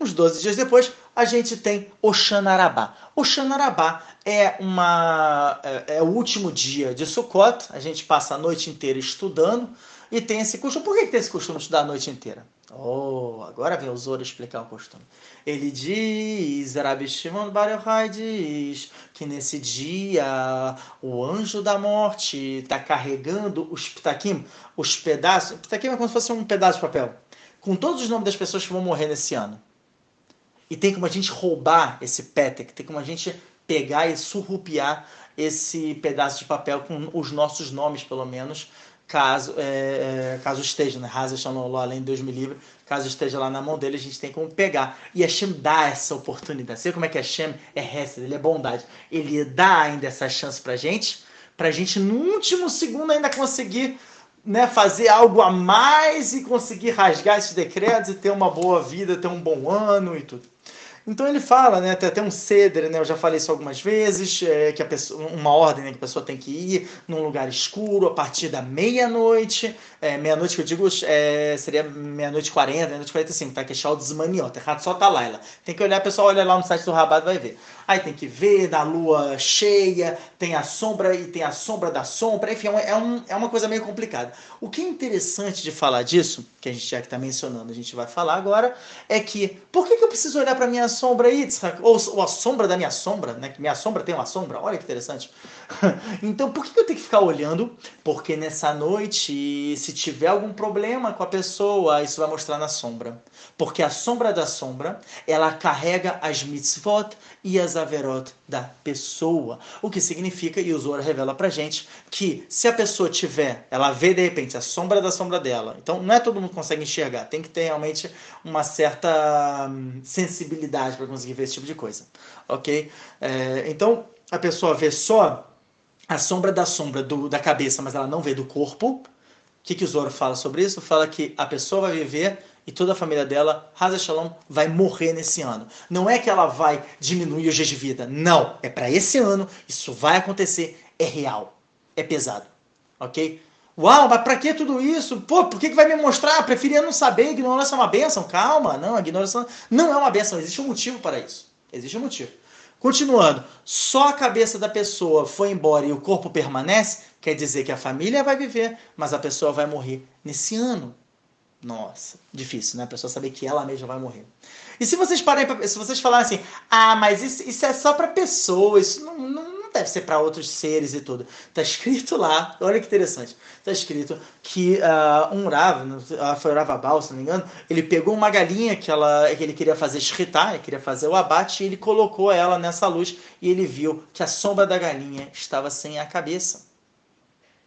Uns 12 dias depois, a gente tem Oxanarabá. Oxanarabá é, uma, é, é, o último dia de Sukkot, a gente passa a noite inteira estudando e tem esse costume. Por que, que tem esse costume de estudar a noite inteira? Oh, agora vem o Zoro explicar o costume. Ele diz, Rabi Shimon Bar Yochai diz que nesse dia o anjo da morte está carregando os pitaquim, os pedaços. Pitaquim é como se fosse um pedaço de papel, com todos os nomes das pessoas que vão morrer nesse ano. E tem como a gente roubar esse petek, tem como a gente pegar e surrupiar esse pedaço de papel com os nossos nomes, pelo menos, caso, é, é caso esteja, né? Além de Deus me livre, caso esteja lá na mão dele, a gente tem como pegar. E Hashem dá essa oportunidade. Você como é que Hashem é Hesed, ele é bondade. Ele dá ainda essa chance pra gente, pra gente no último segundo ainda conseguir né, fazer algo a mais e conseguir rasgar esses decretos e ter uma boa vida, ter um bom ano e tudo. Então ele fala, né, até um ceder, né, eu já falei isso algumas vezes, é, que a pessoa, uma ordem né, que a pessoa tem que ir num lugar escuro a partir da meia-noite, é, meia-noite que eu digo é, seria meia-noite e quarenta, meia-noite e quarenta e cinco, tá? Que é desmaniota, só tá lá. Tem que olhar, pessoal olha lá no site do Rabat vai ver. Aí tem que ver na lua cheia, tem a sombra e tem a sombra da sombra, enfim, é, um, é uma coisa meio complicada. O que é interessante de falar disso, que a gente já está mencionando, a gente vai falar agora, é que por que, que eu preciso olhar para minha sombra aí, ou, ou, a sombra da minha sombra, né? Que minha sombra tem uma sombra, olha que interessante. então, por que, que eu tenho que ficar olhando? Porque nessa noite, se tiver algum problema com a pessoa, isso vai mostrar na sombra. Porque a sombra da sombra, ela carrega as mitzvot e as averot da pessoa. O que significa, e o Zohar revela pra gente, que se a pessoa tiver, ela vê de repente a sombra da sombra dela, então não é todo mundo que consegue enxergar, tem que ter realmente uma certa hum, sensibilidade para conseguir ver esse tipo de coisa, ok? É, então a pessoa vê só a sombra da sombra do, da cabeça, mas ela não vê do corpo. O que, que o Zoro fala sobre isso? Fala que a pessoa vai viver e toda a família dela, Haza Shalom, vai morrer nesse ano. Não é que ela vai diminuir os dias de vida. Não. É para esse ano. Isso vai acontecer. É real. É pesado. Ok? Uau, mas para que tudo isso? Pô, por que, que vai me mostrar? Preferia não saber. Ignorância é uma benção. Calma. Não, a ignorância não é uma benção. Existe um motivo para isso. Existe um motivo. Continuando, só a cabeça da pessoa foi embora e o corpo permanece, quer dizer que a família vai viver, mas a pessoa vai morrer nesse ano. Nossa, difícil, né? A pessoa saber que ela mesma vai morrer. E se vocês parem, se vocês falarem assim, ah, mas isso, isso é só para pessoas, isso não, não, não deve ser para outros seres e tudo. Tá escrito lá, olha que interessante. Tá escrito que uh, um Rav, uh, foi o Rav Abal, se não me engano, ele pegou uma galinha que, ela, que ele queria fazer shritar, ele queria fazer o abate, e ele colocou ela nessa luz e ele viu que a sombra da galinha estava sem a cabeça.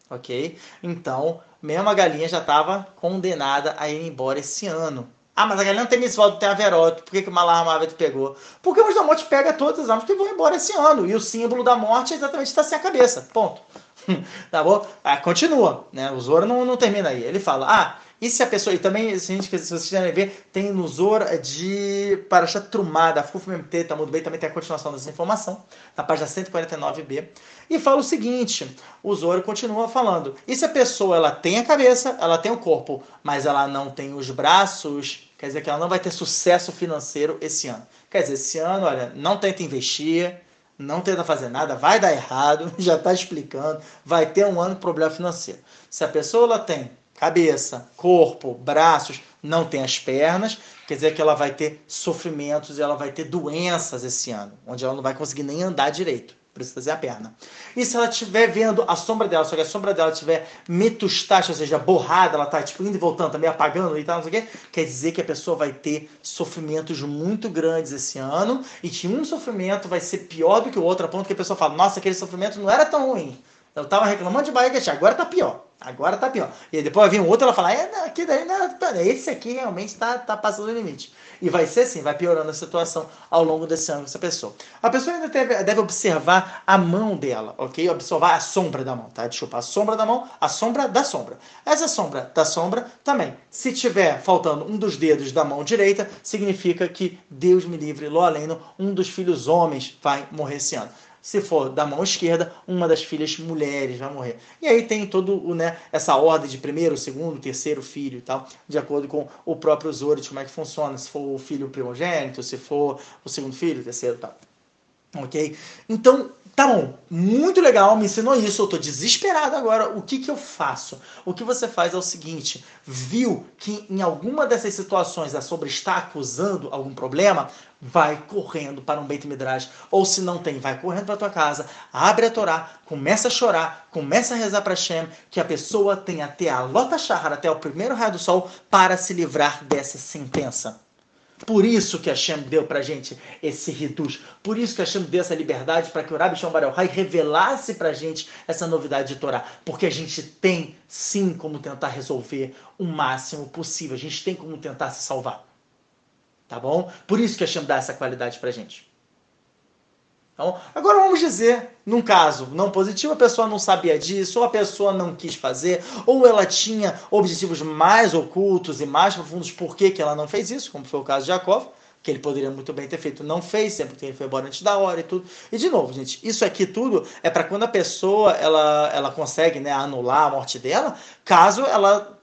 Ok? Então, mesmo a galinha já estava condenada a ir embora esse ano. Ah, mas a galinha não tem mitzvah, tem averote. Por que, que o Malar Mavet pegou? Porque o morte pega todas as almas que vão embora esse ano. E o símbolo da morte é exatamente está sem a cabeça. Ponto. tá bom? Ah, continua. Né? O Zoro não, não termina aí. Ele fala: Ah, e se a pessoa. E também, se, a gente, se vocês quiserem ver, tem no Zor de Parashat Trumada, Fuf MT, tá muito bem, também tem a continuação dessa informação, na página 149b. E fala o seguinte: o Zoro continua falando. E se a pessoa ela tem a cabeça, ela tem o corpo, mas ela não tem os braços, quer dizer que ela não vai ter sucesso financeiro esse ano. Quer dizer, esse ano, olha, não tenta investir, não tenta fazer nada, vai dar errado, já está explicando, vai ter um ano de problema financeiro. Se a pessoa ela tem cabeça, corpo, braços, não tem as pernas, quer dizer que ela vai ter sofrimentos e ela vai ter doenças esse ano, onde ela não vai conseguir nem andar direito. Precisa fazer a perna. E se ela estiver vendo a sombra dela, só que a sombra dela estiver metustache, ou seja, borrada, ela está tipo, indo e voltando, tá meio apagando e tal, não sei o quê, quer dizer que a pessoa vai ter sofrimentos muito grandes esse ano e que um sofrimento vai ser pior do que o outro, a ponto que a pessoa fala, nossa, aquele sofrimento não era tão ruim. Eu estava reclamando de barriga agora está pior. Agora está pior. E depois vai vir um outro, ela fala, é, aqui daí, não, esse aqui realmente está tá passando o limite. E vai ser assim, vai piorando a situação ao longo desse ano com essa pessoa. A pessoa ainda deve, deve observar a mão dela, ok? Observar a sombra da mão, tá? Desculpa, a sombra da mão, a sombra da sombra. Essa sombra da sombra também. Se tiver faltando um dos dedos da mão direita, significa que Deus me livre, lo além, um dos filhos homens vai morrer esse ano se for da mão esquerda, uma das filhas mulheres vai morrer. E aí tem todo né, essa ordem de primeiro, segundo, terceiro filho e tal, de acordo com o próprio Zorit, como é que funciona, se for o filho primogênito, se for o segundo filho, terceiro e tal. Ok? Então, Tá bom, muito legal, me ensinou isso, eu tô desesperado agora. O que que eu faço? O que você faz é o seguinte: viu que em alguma dessas situações a sobre está acusando algum problema, vai correndo para um Beit Midrash, ou se não tem, vai correndo para tua casa, abre a Torá, começa a chorar, começa a rezar para Shem, que a pessoa tem até a Lota Shahar, até o primeiro raio do sol, para se livrar dessa sentença. Por isso que Hashem deu para gente esse reduz. Por isso que Hashem deu essa liberdade para que o Rabi Shombar Rai revelasse para gente essa novidade de Torá. Porque a gente tem sim como tentar resolver o máximo possível. A gente tem como tentar se salvar. Tá bom? Por isso que Hashem dá essa qualidade para gente. Então, agora vamos dizer, num caso não positivo, a pessoa não sabia disso, ou a pessoa não quis fazer, ou ela tinha objetivos mais ocultos e mais profundos, por que, que ela não fez isso, como foi o caso de Jacob, que ele poderia muito bem ter feito, não fez, sempre que ele foi embora antes da hora e tudo. E de novo, gente, isso aqui tudo é para quando a pessoa ela, ela consegue né, anular a morte dela, caso ela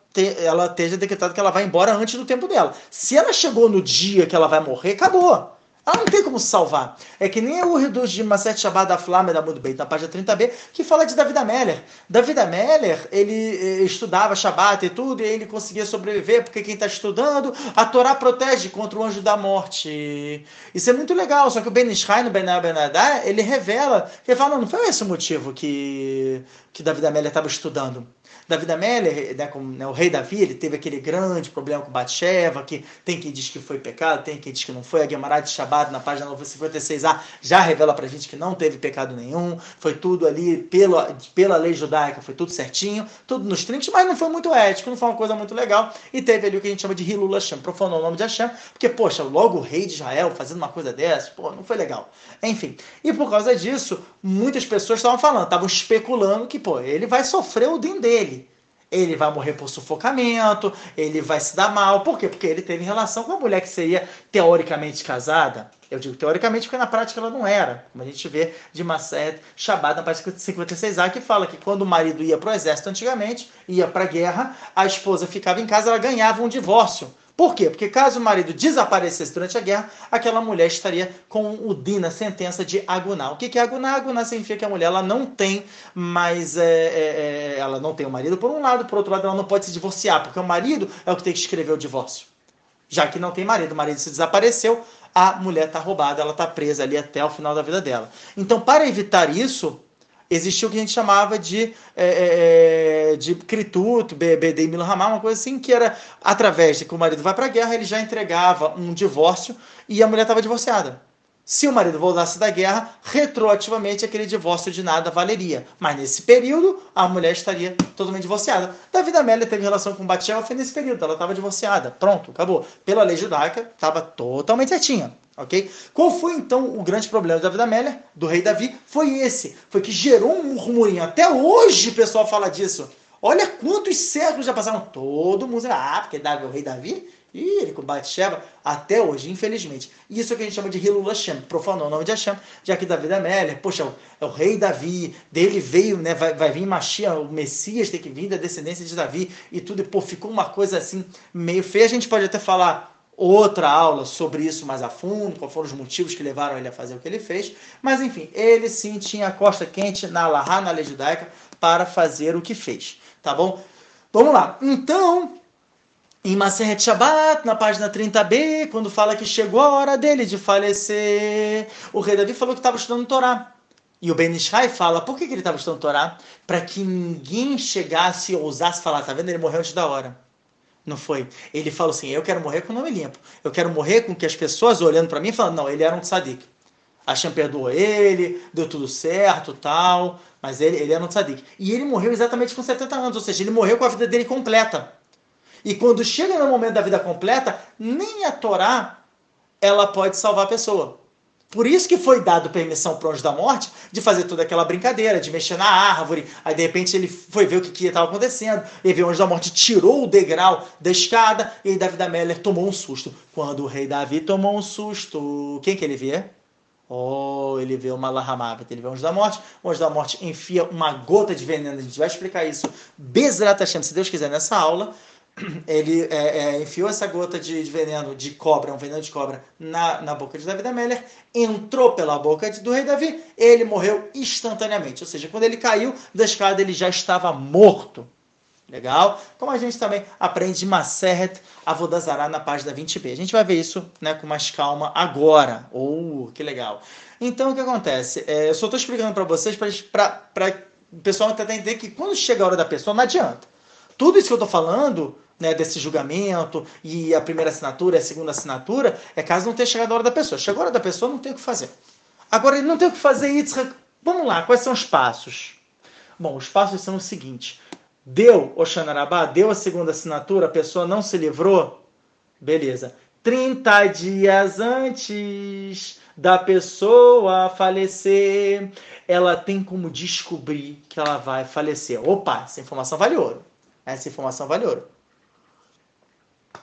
ela esteja decretado que ela vai embora antes do tempo dela. Se ela chegou no dia que ela vai morrer, acabou. Ela não tem como salvar. É que nem o Reduz de Maset Shabbat da Flama da Bem, na página 30b, que fala de David Ameller. David Ameller, ele eh, estudava Shabbat e tudo, e ele conseguia sobreviver, porque quem está estudando, a Torá protege contra o anjo da morte. Isso é muito legal, só que o Ben no Ben Benadá, ele revela, ele fala, não, não foi esse o motivo que, que David Ameller estava estudando. Davi Amélia, né, como, né, o rei Davi, ele teve aquele grande problema com Batsheva, que tem quem diz que foi pecado, tem quem diz que não foi. A Guimarães de Shabbat, na página 956a, já revela pra gente que não teve pecado nenhum, foi tudo ali pela, pela lei judaica, foi tudo certinho, tudo nos trinques, mas não foi muito ético, não foi uma coisa muito legal. E teve ali o que a gente chama de Hilul Hashem, profanou o nome de Hashem, porque, poxa, logo o rei de Israel fazendo uma coisa dessa, pô, não foi legal. Enfim, e por causa disso, muitas pessoas estavam falando, estavam especulando que, pô, ele vai sofrer o din dele ele vai morrer por sufocamento, ele vai se dar mal. Por quê? Porque ele teve relação com uma mulher que seria teoricamente casada. Eu digo teoricamente porque na prática ela não era. Como a gente vê de Masset Shabbat na página 56a, que fala que quando o marido ia para o exército antigamente, ia para a guerra, a esposa ficava em casa, ela ganhava um divórcio. Por quê? Porque caso o marido desaparecesse durante a guerra, aquela mulher estaria com o Dina, sentença de aguná. O que é aguná? Aguná significa que a mulher ela não tem mais. É, é, é, ela não tem o marido por um lado, por outro lado, ela não pode se divorciar, porque o marido é o que tem que escrever o divórcio. Já que não tem marido, o marido se desapareceu, a mulher está roubada, ela está presa ali até o final da vida dela. Então, para evitar isso, existia o que a gente chamava de, é, é, é de Kritut, BD Milhamá, uma coisa assim, que era através de que o marido vai para a guerra, ele já entregava um divórcio e a mulher estava divorciada. Se o marido voltasse da guerra, retroativamente aquele divórcio de nada valeria. Mas nesse período, a mulher estaria totalmente divorciada. Davi Amélia teve relação com Batsheva, foi nesse período, ela estava divorciada. Pronto, acabou. Pela lei judaica, estava totalmente certinha. Ok? Qual foi então o grande problema da vida Amélia, do rei Davi? Foi esse. Foi que gerou um murmurinho. Até hoje o pessoal fala disso. Olha quantos séculos já passaram. Todo mundo. Ah, porque Davi, o rei Davi e ele com Batsheba até hoje, infelizmente. Isso é o que a gente chama de Hilul Hashem, profanou o nome de Hashem, já que Davi é Amélia, poxa, é o rei Davi, dele veio, né, vai, vai vir Machia, o Messias tem que vir da descendência de Davi, e tudo, e pô, ficou uma coisa assim, meio feia. A gente pode até falar outra aula sobre isso mais a fundo, quais foram os motivos que levaram ele a fazer o que ele fez, mas enfim, ele sim tinha a costa quente na Lahá, na lei judaica, para fazer o que fez, tá bom? Vamos lá, então, em Maseret Shabbat, na página 30b, quando fala que chegou a hora dele de falecer, o rei Davi falou que estava estudando Torá. E o Ben Ishai fala, por que, que ele estava estudando Torá? Para que ninguém chegasse ou ousasse falar, tá vendo? Ele morreu antes da hora. Não foi. Ele falou assim, eu quero morrer com o nome limpo. Eu quero morrer com que as pessoas olhando para mim falando, não, ele era um tzadik. Hashem perdoou ele, deu tudo certo, tal, mas ele, ele era um tzadik. E ele morreu exatamente com 70 anos, ou seja, ele morreu com a vida dele completa. E quando chega no momento da vida completa, nem a Torá ela pode salvar a pessoa. Por isso que foi dado permissão para o anjo da morte de fazer toda aquela brincadeira, de mexer na árvore. Aí de repente ele foi ver o que estava acontecendo. E viu o anjo da morte tirou o degrau da escada e Davi da Meller tomou um susto. Quando o rei Davi tomou um susto, quem que ele vê? Oh, ele vê uma Lahamabet, ele vê o anjo da morte. O anjo da morte enfia uma gota de veneno. A gente vai explicar isso Hashem, se Deus quiser, nessa aula ele é, é, enfiou essa gota de, de, veneno de cobra, um veneno de cobra, na, na boca de Davi da Meller, entrou pela boca de, do rei Davi, ele morreu instantaneamente. Ou seja, quando ele caiu da escada, ele já estava morto. Legal? Como a gente também aprende Maseret Avodazará na página 20b. A gente vai ver isso né, com mais calma agora. Oh, que legal. Então, o que acontece? É, eu só estou explicando para vocês, para o pessoal entender que quando chega a hora da pessoa, não adianta. Tudo isso que eu estou falando né, desse julgamento e a primeira assinatura a segunda assinatura, é caso não tenha chegado a hora da pessoa. Chegou a hora da pessoa, não tem o que fazer. Agora, ele não tem o que fazer, Yitzhak. Vamos lá, quais são os passos? Bom, os passos são os seguintes. Deu o Xanarabá, deu a segunda assinatura, a pessoa não se livrou? Beleza. 30 dias antes da pessoa falecer, ela tem como descobrir que ela vai falecer. Opa, essa informação vale ouro. Essa informação vale ouro.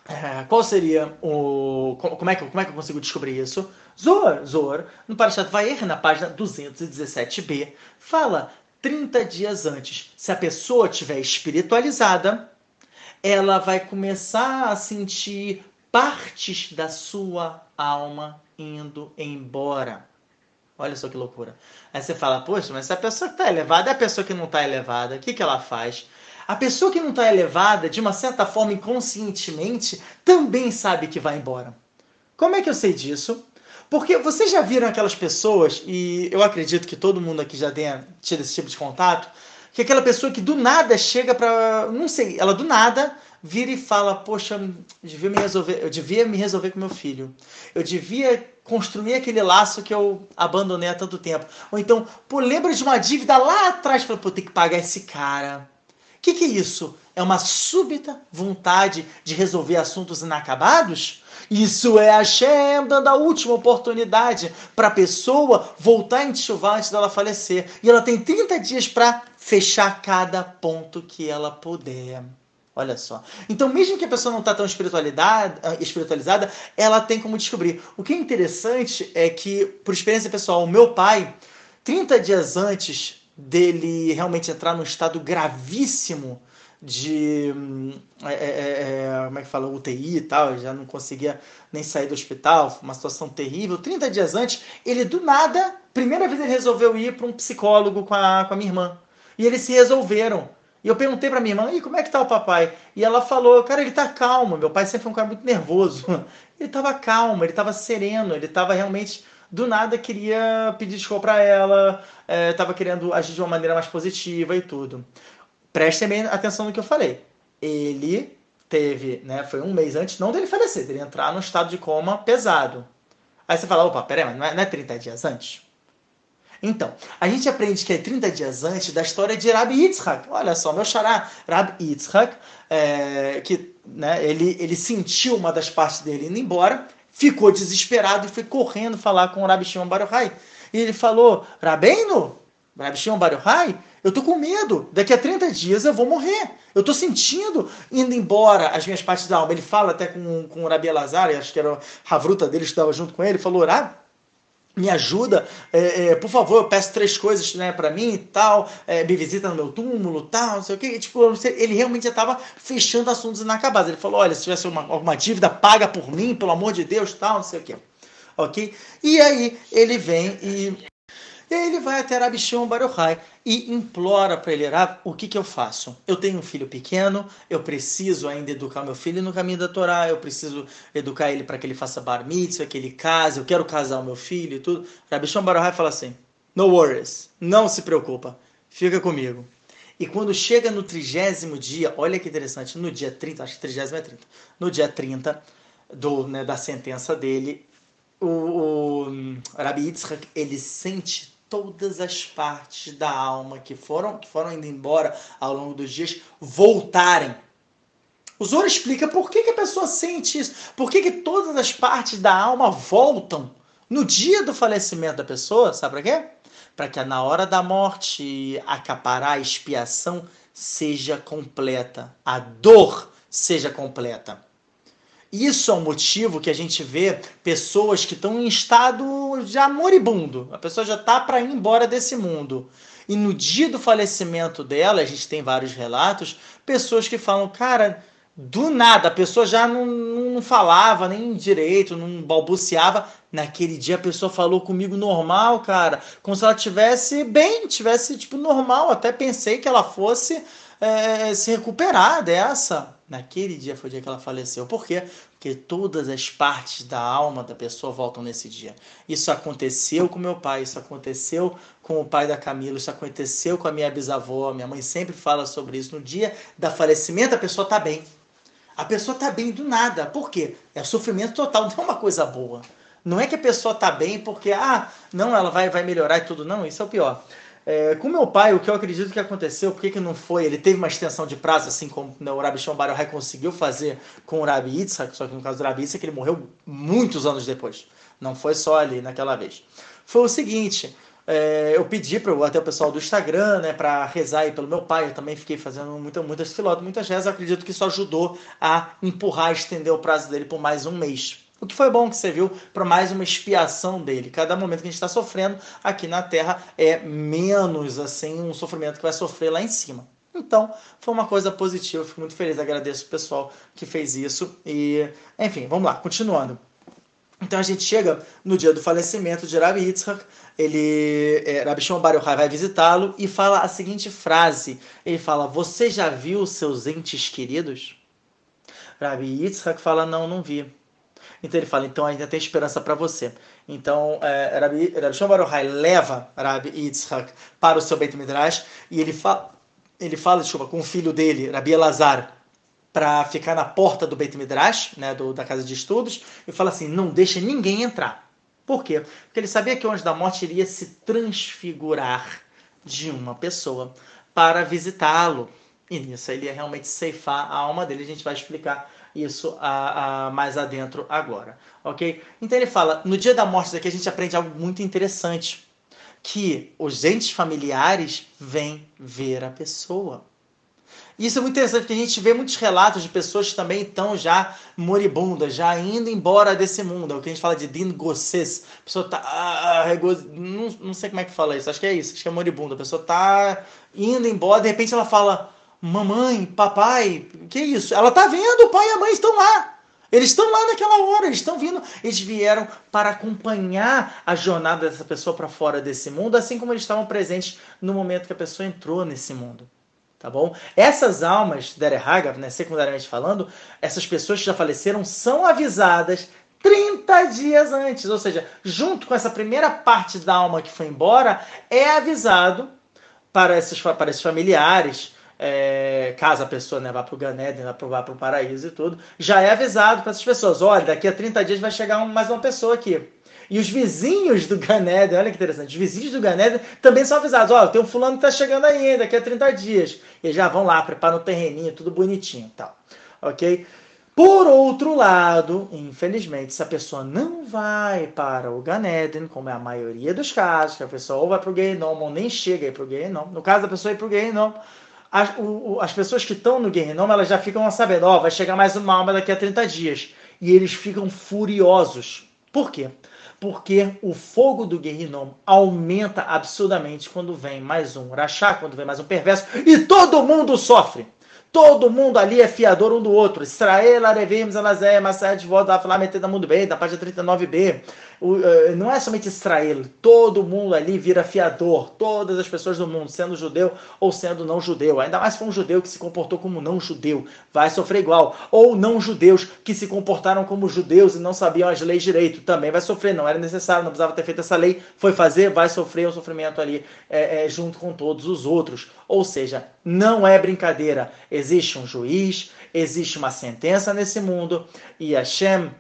É, qual seria o. Como é, que, como é que eu consigo descobrir isso? Zor, Zor, no Parashat Vayer, na página 217b, fala 30 dias antes. Se a pessoa estiver espiritualizada, ela vai começar a sentir partes da sua alma indo embora. Olha só que loucura. Aí você fala, poxa, mas se a pessoa que está elevada é a pessoa que não está elevada, o que, que ela faz? A pessoa que não está elevada, de uma certa forma inconscientemente, também sabe que vai embora. Como é que eu sei disso? Porque vocês já viram aquelas pessoas, e eu acredito que todo mundo aqui já tenha tido esse tipo de contato, que aquela pessoa que do nada chega para, não sei, ela do nada vira e fala: Poxa, eu devia me resolver, eu devia me resolver com meu filho. Eu devia construir aquele laço que eu abandonei há tanto tempo. Ou então, pô, lembra de uma dívida lá atrás, para pô, ter que pagar esse cara. O que, que é isso? É uma súbita vontade de resolver assuntos inacabados? Isso é a Hashem dando a última oportunidade para a pessoa voltar em chuva antes dela falecer. E ela tem 30 dias para fechar cada ponto que ela puder. Olha só. Então, mesmo que a pessoa não está tão ah, espiritualizada, ela tem como descobrir. O que é interessante é que, por experiência pessoal, o meu pai, 30 dias antes dele realmente entrar num estado gravíssimo de é, é, é, é como é que fala UTI e tal, já não conseguia nem sair do hospital, uma situação terrível. 30 dias antes, ele do nada, primeira vez ele resolveu ir para um psicólogo com a, com a minha irmã. E eles se resolveram. E eu perguntei para minha irmã, e como é que tá o papai? E ela falou, cara, ele tá calmo. Meu pai sempre foi um cara muito nervoso. Ele estava calmo, ele estava sereno, ele estava realmente do nada queria pedir desculpa para ela, estava é, querendo agir de uma maneira mais positiva e tudo. Prestem bem atenção no que eu falei. Ele teve, né, foi um mês antes, não dele falecer, dele entrar num estado de coma pesado. Aí você fala, opa, peraí, mas não é, não é 30 dias antes? Então, a gente aprende que é 30 dias antes da história de Rabi Yitzhak. Olha só, meu xará, Rabi Yitzhak, é, que né, ele, ele sentiu uma das partes dele indo embora, ficou desesperado e foi correndo falar com o Rabi Shimon Baruchai. E ele falou, Rabino, Rabi Shimon Baruchai, eu tô com medo, daqui a 30 dias eu vou morrer. Eu tô sentindo indo embora as minhas partes da alma. Ele fala até com, com o Rabi Elazar, acho que era a Havruta dele estava junto com ele, falou, Rabi, me ajuda, é, é, por favor, eu peço três coisas né, para mim e tal, é, me visita no meu túmulo tal, não sei o que. tipo, ele realmente já estava fechando assuntos inacabados. Ele falou: olha, se tivesse uma, alguma dívida, paga por mim, pelo amor de Deus, tal, não sei o que. Ok? E aí ele vem e e aí ele vai até Rabi Shimon Baruchai e implora para ele, Rabi, o que, que eu faço? Eu tenho um filho pequeno, eu preciso ainda educar meu filho no caminho da Torá, eu preciso educar ele para que ele faça bar mitzvah, que ele case, eu quero casar o meu filho e tudo. Rabi Shimon Baruchai fala assim, No worries. Não se preocupa. Fica comigo. E quando chega no trigésimo dia, olha que interessante, no dia 30, acho que trigésimo é 30, no dia 30 do, né, da sentença dele, o, o Rabi Yitzhak, ele sente todas as partes da alma que foram, que foram indo embora ao longo dos dias voltarem. O Zoro explica por que, que a pessoa sente isso, por que, que todas as partes da alma voltam no dia do falecimento da pessoa, sabe para quê? Para que na hora da morte acaparar a expiação seja completa, a dor seja completa. Isso é um motivo que a gente vê pessoas que estão em estado já moribundo. A pessoa já está para ir embora desse mundo. E no dia do falecimento dela, a gente tem vários relatos, pessoas que falam, cara, do nada, a pessoa já não, não falava nem direito, não balbuciava. Naquele dia a pessoa falou comigo normal, cara, como se ela tivesse bem, tivesse tipo normal. Até pensei que ela fosse é, se recuperar dessa. Naquele dia foi o dia que ela faleceu. Por quê? Porque todas as partes da alma da pessoa voltam nesse dia. Isso aconteceu com meu pai, isso aconteceu com o pai da Camila, isso aconteceu com a minha bisavó. Minha mãe sempre fala sobre isso. No dia da falecimento, a pessoa está bem. A pessoa está bem do nada. Por quê? É sofrimento total, não é uma coisa boa. Não é que a pessoa está bem porque, ah, não, ela vai, vai melhorar e tudo. Não, isso é o pior. É, com meu pai, o que eu acredito que aconteceu, por que, que não foi? Ele teve uma extensão de prazo, assim como né, o Rabi Shimon Bar conseguiu fazer com o Rabi Yitzhak, só que no caso do Rabi Yitzhak ele morreu muitos anos depois. Não foi só ali naquela vez. Foi o seguinte, é, eu pedi para até o pessoal do Instagram, né, para rezar aí pelo meu pai. Eu também fiquei fazendo muita, muitas filotas, muitas rezas. Eu acredito que isso ajudou a empurrar, estender o prazo dele por mais um mês. O que foi bom que você viu para mais uma expiação dele. Cada momento que a gente está sofrendo aqui na Terra é menos assim um sofrimento que vai sofrer lá em cima. Então, foi uma coisa positiva, fico muito feliz, agradeço o pessoal que fez isso. E, enfim, vamos lá, continuando. Então a gente chega no dia do falecimento de Rabi Yitzhak, ele, é, Rabi Shimon Bar Yochai vai visitá-lo e fala a seguinte frase, ele fala, você já viu seus entes queridos? Rabi Yitzhak fala, não, não vi. Então ele fala, então ainda tem esperança para você. Então é, Rabi, Rabi Shimon Baruchai leva Rabi Yitzhak para o seu Beit Midrash e ele fala, ele fala desculpa, com o filho dele, Rabi Elazar, para ficar na porta do Beit Midrash, né, do, da casa de estudos, e fala assim, não deixa ninguém entrar. Por quê? Porque ele sabia que o anjo da morte iria se transfigurar de uma pessoa para visitá-lo. E nisso ele ia realmente ceifar a alma dele. A gente vai explicar isso a, a, mais adentro agora, ok? Então ele fala, no dia da morte daqui a gente aprende algo muito interessante, que os entes familiares vêm ver a pessoa. Isso é muito interessante, porque a gente vê muitos relatos de pessoas que também estão já moribundas, já indo embora desse mundo. É o que a gente fala de din gosses. A pessoa tá. Ah, não, não sei como é que fala isso, acho que é isso, acho que é moribunda. A pessoa tá indo embora, de repente ela fala: Mamãe, papai, que isso? Ela tá vendo, o pai e a mãe estão lá. Eles estão lá naquela hora, eles estão vindo. Eles vieram para acompanhar a jornada dessa pessoa para fora desse mundo, assim como eles estavam presentes no momento que a pessoa entrou nesse mundo. Tá bom? Essas almas, Derehagav, né, secundariamente falando, essas pessoas que já faleceram são avisadas 30 dias antes. Ou seja, junto com essa primeira parte da alma que foi embora, é avisado para esses, para esses familiares é, caso a pessoa né, vá para o Ganeden, vá para o paraíso e tudo, já é avisado para essas pessoas: olha, daqui a 30 dias vai chegar mais uma pessoa aqui. E os vizinhos do Ganeden, olha que interessante, os vizinhos do Ganeden também são avisados: olha, tem um fulano que está chegando aí, daqui a 30 dias. E já vão lá, preparam o terreninho, tudo bonitinho tal. Ok? Por outro lado, infelizmente, se a pessoa não vai para o Ganeden, como é a maioria dos casos, que a pessoa ou vai para o Gainom ou nem chega para o Gainom, no caso da pessoa ir para o Gainom, as, o, as pessoas que estão no Guerrinoma, elas já ficam sabendo, ó, oh, vai chegar mais uma alma daqui a 30 dias. E eles ficam furiosos. Por quê? Porque o fogo do Guerrinom aumenta absurdamente quando vem mais um Rachá, quando vem mais um perverso, e todo mundo sofre. Todo mundo ali é fiador um do outro. Israel, Arevim, Zanazé, Massé, de volta, falar metendo mundo bem, da página 39b. Eh, não é somente Israel, todo mundo ali vira fiador, todas as pessoas do mundo, sendo judeu ou sendo não judeu, ainda mais se for um judeu que se comportou como não judeu, vai sofrer igual, ou não judeus que se comportaram como judeus e não sabiam as leis direito, também vai sofrer, não era necessário, não precisava ter feito essa lei, foi fazer, vai sofrer o sofrimento ali é, é, junto com todos os outros, ou seja, não é brincadeira, existe um juiz, existe uma sentença nesse mundo, e Hashem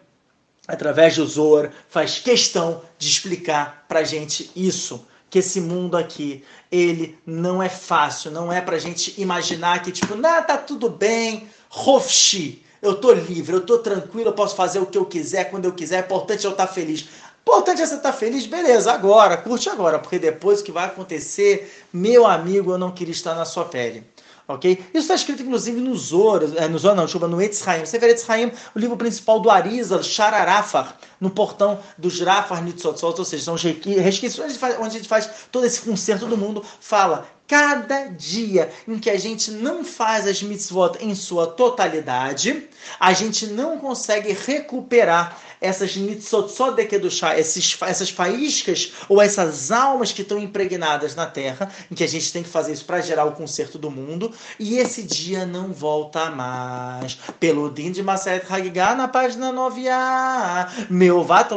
através do Zohar, faz questão de explicar para gente isso, que esse mundo aqui, ele não é fácil, não é para gente imaginar que tipo, nada tá tudo bem, Rofshi, eu tô livre, eu tô tranquilo, eu posso fazer o que eu quiser, quando eu quiser, é importante eu estar tá feliz. Importante é você estar tá feliz, beleza, agora, curte agora, porque depois o que vai acontecer, meu amigo, eu não queria estar na sua pele ok? Isso está escrito inclusive no Zor, é, no Zor não, chuva, no Etz Haim. Sefer Etz Haim, o livro principal do Arizal, Shararafar, no portão dos Rafar Nitzotzot, ou seja, são resquícios onde a gente faz todo esse concerto do mundo, fala cada dia em que a gente não faz as mitzvot em sua totalidade, a gente não consegue recuperar essas mitzvot só de kedushá, essas faíscas ou essas almas que estão impregnadas na terra, em que a gente tem que fazer isso para gerar o conserto do mundo, e esse dia não volta mais. Pelo din de Maseret Hagigah, na página 9a, meu vato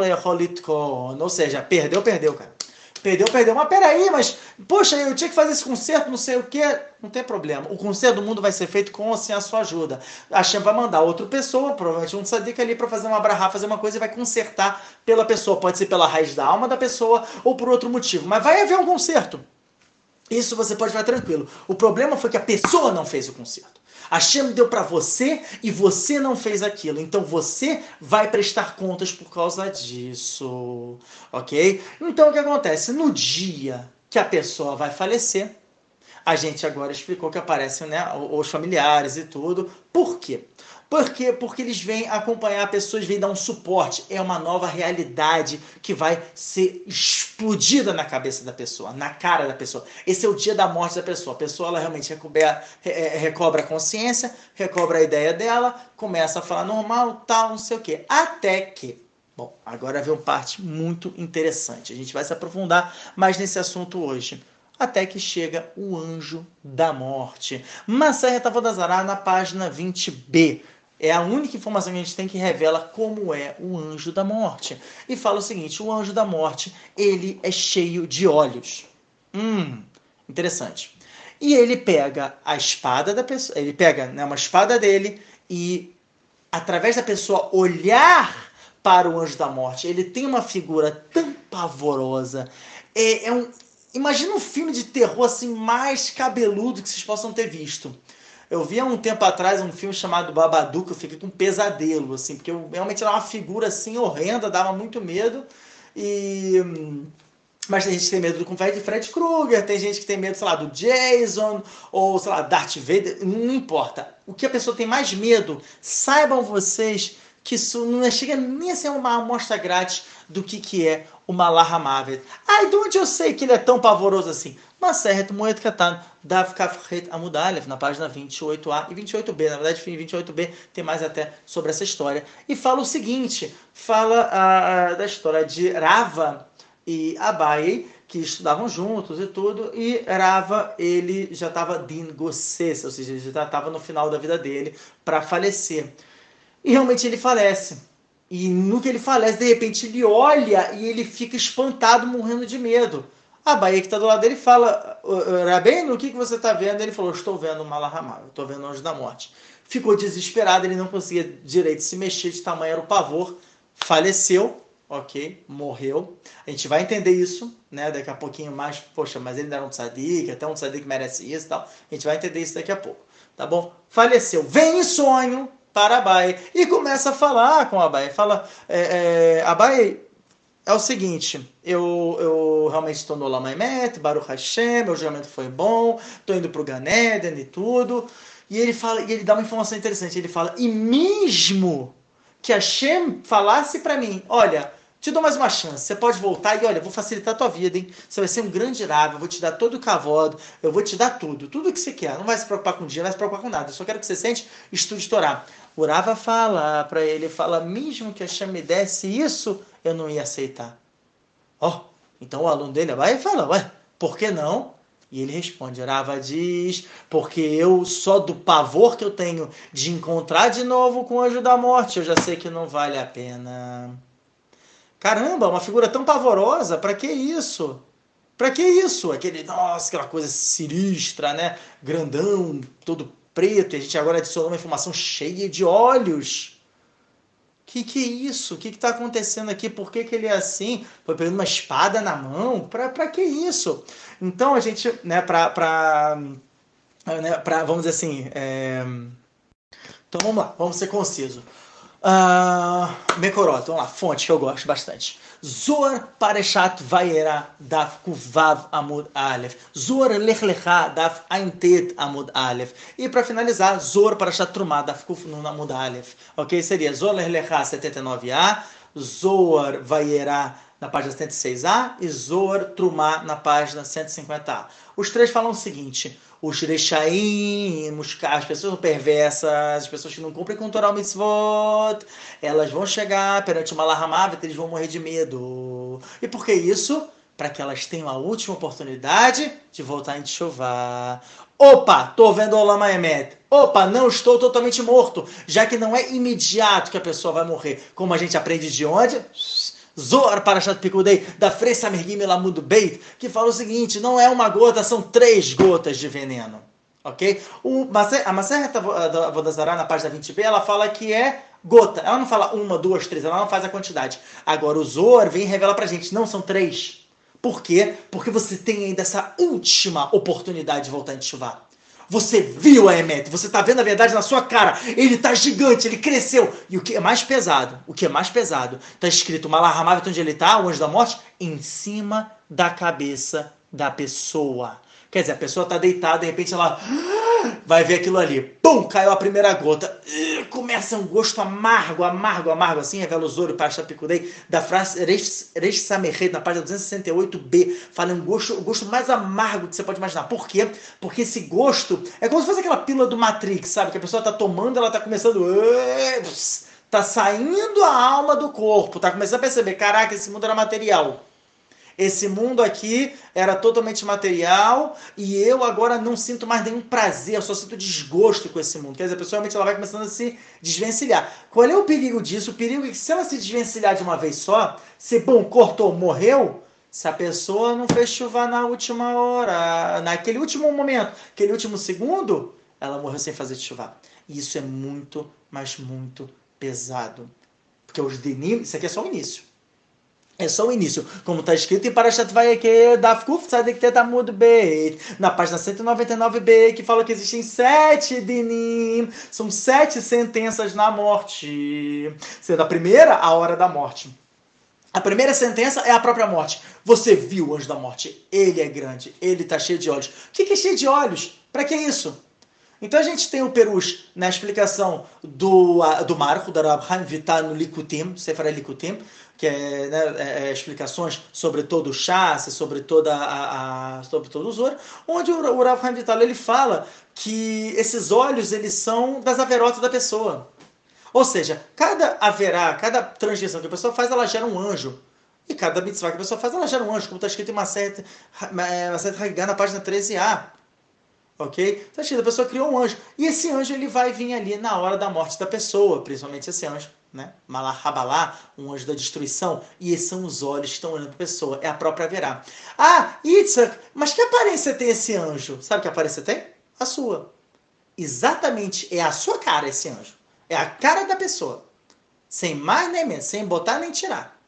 ou seja, perdeu, perdeu, cara. Perdeu, perdeu. Mas peraí, mas, poxa, eu tinha que fazer esse conserto, não sei o quê. Não tem problema. O conserto do mundo vai ser feito com assim, a sua ajuda. A Shem vai mandar outra pessoa, provavelmente um tzadik ali, para fazer uma brahá, fazer uma coisa e vai consertar pela pessoa. Pode ser pela raiz da alma da pessoa ou por outro motivo. Mas vai haver um conserto. Isso você pode ficar tranquilo. O problema foi que a pessoa não fez o conserto. Hashem deu para você e você não fez aquilo. Então você vai prestar contas por causa disso. Ok? Então o que acontece? No dia que a pessoa vai falecer, a gente agora explicou que aparecem né, os familiares e tudo. Por quê? Por quê? Porque eles vêm acompanhar pessoas, vêm dar um suporte. É uma nova realidade que vai ser explodida na cabeça da pessoa, na cara da pessoa. Esse é o dia da morte da pessoa. A pessoa ela realmente recobra, recobra a consciência, recobra a ideia dela, começa a falar normal, tal, não sei o quê. Até que Bom, agora vem uma parte muito interessante. A gente vai se aprofundar mais nesse assunto hoje. Até que chega o anjo da morte. Massaia Tavodazará na página 20b é a única informação que a gente tem que revela como é o anjo da morte. E fala o seguinte: o anjo da morte, ele é cheio de olhos. Hum, interessante. E ele pega a espada da pessoa, ele pega né, uma espada dele e, através da pessoa olhar para o anjo da morte, ele tem uma figura tão pavorosa. É, é um, imagina um filme de terror assim mais cabeludo que vocês possam ter visto. Eu vi há um tempo atrás um filme chamado Babadook, eu fiquei com um pesadelo, assim, porque eu realmente era uma figura assim horrenda, dava muito medo. E mas tem gente que tem medo do Fred, Fred Krueger, tem gente que tem medo, sei lá, do Jason, ou, sei lá, Darth Vader, não importa. O que a pessoa tem mais medo, saibam vocês que isso não chega nem a ser uma amostra grátis do que, que é o Malar Hamavet. Ah, de onde eu sei que ele é tão pavoroso assim? Maseret Moed Katan, Dav Kafret Amudalev, na página 28a e 28b. Na verdade, 28b tem mais até sobre essa história. E fala o seguinte, fala uh, da história de Rava e Abai, que estudavam juntos e tudo, e Rava, ele já estava din ou seja, ele já estava no final da vida dele para falecer. E realmente ele falece. E no que ele falece, de repente ele olha e ele fica espantado, morrendo de medo. A Bahia que está do lado dele fala, Rabeno, o que, que você está vendo? Ele falou, estou vendo o Malahamar, estou vendo Anjo da Morte. Ficou desesperado, ele não conseguia direito se mexer, de tamanho era o pavor, faleceu, ok, morreu. A gente vai entender isso, né, daqui a pouquinho mais, poxa, mas ele não era um tzadik, até um tzadik merece isso e tal. A gente vai entender isso daqui a pouco, tá bom? Faleceu, vem em sonho, para Abai e começa a falar com Abai. Fala, é, é, Abai, é o seguinte, eu, eu realmente estou no Lamaimet, Baruch Hashem, meu juramento foi bom, estou indo para o Ganeden e tudo. E ele fala, e ele dá uma informação interessante, ele fala, e mesmo que Hashem falasse para mim, olha, te dou mais uma chance. Você pode voltar e olha, vou facilitar a tua vida, hein? Você vai ser um grande rabo, eu vou te dar todo o cavodo, eu vou te dar tudo, tudo que você quer. Não vai se preocupar com o dia, não vai se preocupar com nada. Eu só quero que você sente, estude Torá. O Rava fala para ele, fala, mesmo que Hashem me desse isso, eu não ia aceitar. Ó, oh, então o aluno dele vai e fala, ué, por que não? E ele responde, Rava diz, porque eu, só do pavor que eu tenho de encontrar de novo com o anjo da morte, eu já sei que não vale a pena. Caramba, uma figura tão pavorosa, para que isso? Para que isso? Aquele, nossa, aquela coisa sinistra, né? Grandão, todo preto, e a gente agora adicionou uma informação cheia de olhos. Que que é isso? O que está acontecendo aqui? Por que, que ele é assim? Foi pegando uma espada na mão? Para que isso? Então a gente, né, para. Né, vamos dizer assim. É... Então vamos lá, vamos ser concisos. Uh, Mekorot, vamos lá, fonte que eu gosto bastante. Zoar Pareshat Vayera Daf Kuvav Amud Aleph. Zoar Lech Lecha Daf Aintet Amud Aleph. E para finalizar, Zoar Parashat Trumah Daf Kuf Nun Amud Aleph. Ok? Seria Zoar Lech Lecha 79a, Zoar Vayera na página 106a e Zoar Trumah na página 150a. Os três falam o seguinte: os rechaim, as pessoas perversas, as pessoas que não cumprem com o Torah Mitzvot, elas vão chegar perante uma Lahamavit, eles vão morrer de medo. E por que isso? Para que elas tenham a última oportunidade de voltar em chuvar. Opa, tô vendo o Lama Emet. Opa, não estou totalmente morto, já que não é imediato que a pessoa vai morrer. Como a gente aprende de onde? Zohar Parashat Pikudei, da Frei Samergim Elamud Beit, que fala o seguinte, não é uma gota, são três gotas de veneno. Ok? O, a Maserhet Vodazara, na página 20b, ela fala que é gota. Ela não fala uma, duas, três, ela não faz a quantidade. Agora o Zohar vem e revela pra gente, não, são três. Por quê? Porque você tem ainda essa última oportunidade de voltar a enxuvar. Você viu a Emet, você está vendo a verdade na sua cara. Ele está gigante, ele cresceu. E o que é mais pesado? O que é mais pesado? Está escrito Malahamavet onde ele está, o anjo da morte, em cima da cabeça da pessoa. Quer dizer, a pessoa está deitada, de repente ela vai ver aquilo ali. Pum! Caiu a primeira gota. Começa um gosto amargo, amargo, amargo, assim, revela o Zoro para Picudei, da frase Reish Samerre, na página 268b. Fala um gosto, o gosto mais amargo que você pode imaginar. Por quê? Porque esse gosto é como se fosse aquela pílula do Matrix, sabe? Que a pessoa está tomando, ela está começando. Tá saindo a alma do corpo, tá começando a perceber, caraca, esse mundo era material. Esse mundo aqui era totalmente material e eu agora não sinto mais nenhum prazer, eu só sinto desgosto com esse mundo. Quer dizer, a pessoa realmente ela vai começando a se desvencilhar. Qual é o perigo disso? O perigo é que se ela se desvencilhar de uma vez só, se bom, cortou, morreu, se a pessoa não fez chuva na última hora, naquele último momento, aquele último segundo, ela morreu sem fazer chuva. E isso é muito, mas muito pesado. Porque os denim, isso aqui é só o início. É só o início. Como está escrito em Parashat Vayeke, Daf Kuf Tzadik Tetamud Beit, na página 199b, que fala que existem sete dinim, são sete sentenças na morte. Sendo a primeira, a hora da morte. A primeira sentença é a própria morte. Você viu o anjo da morte. Ele é grande, ele está cheio de olhos. O que é cheio de olhos? Para que isso? Então a gente tem o Perus na explicação do, do Marco, da Rabhaim Vitar no Likutim, Sefer Likutim, que é, né, é, é, explicações sobre todo o chassi, sobre toda a, a sobre todo o Zor, onde o, o Rav Haim Vital ele fala que esses olhos eles são das averotas da pessoa. Ou seja, cada haverá, cada transgressão que a pessoa faz, ela gera um anjo. E cada mitzvah que a pessoa faz, ela gera um anjo, como está escrito em certa, uma certa na página 13a. Ok? Então, a pessoa criou um anjo. E esse anjo ele vai vir ali na hora da morte da pessoa, principalmente esse anjo, né? Malahabalá, um anjo da destruição. E esses são os olhos que estão olhando para a pessoa. É a própria Verá. Ah, Itzhak, mas que aparência tem esse anjo? Sabe que aparência tem? A sua. Exatamente, é a sua cara esse anjo. É a cara da pessoa. Sem mais nem menos, sem botar nem tirar.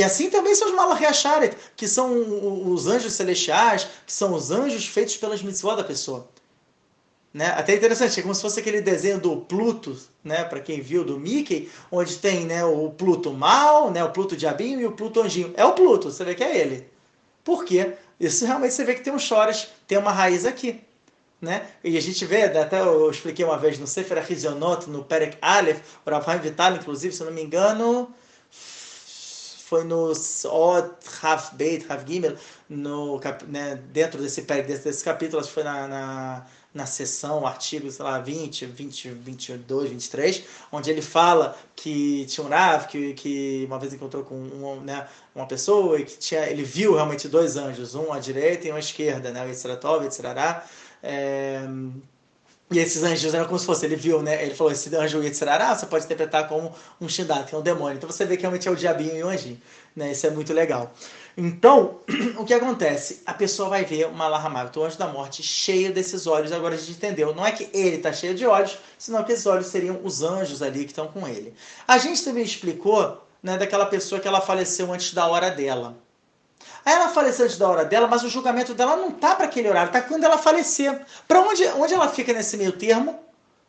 E assim também são os Malachiacharet, que são os anjos celestiais, que são os anjos feitos pelas mitzvot da pessoa. Né? Até interessante, é como se fosse aquele desenho do Pluto, né? para quem viu, do Mickey, onde tem né, o Pluto mal, né, o Pluto diabinho e o Pluto anjinho. É o Pluto, você vê que é ele. Por quê? Isso realmente você vê que tem um chores, tem uma raiz aqui. Né? E a gente vê, até eu expliquei uma vez no Sefer Achizionot, no Perek Aleph, o Rafael Vital, inclusive, se não me engano, foi no Od Rav Beit, Rav Gimel, no, né, dentro desse, desse, desse capítulo, acho que foi na, na na sessão, artigo, sei lá, 20, 20, 22, 23, onde ele fala que tinha um Rav, que, que uma vez encontrou com um, né, uma pessoa e que tinha, ele viu realmente dois anjos, um à direita e um à esquerda, né, o Yitzratov, Yitzrará, é, e esses anjos eram como se fosse, ele viu, né? Ele falou, esse anjo Yitzhara, você pode interpretar como um Shindat, que é um demônio. Então você vê que realmente é o diabinho e o anjinho. Né? Isso é muito legal. Então, o que acontece? A pessoa vai ver uma Lahamavit, o anjo da morte, cheio desses olhos. Agora a gente entendeu. Não é que ele está cheio de olhos, senão que esses olhos seriam os anjos ali que estão com ele. A gente também explicou né, daquela pessoa que ela faleceu antes da hora dela. Aí ela faleceu antes da hora dela, mas o julgamento dela não tá para aquele horário, tá quando ela falecer. Para onde, onde ela fica nesse meio termo?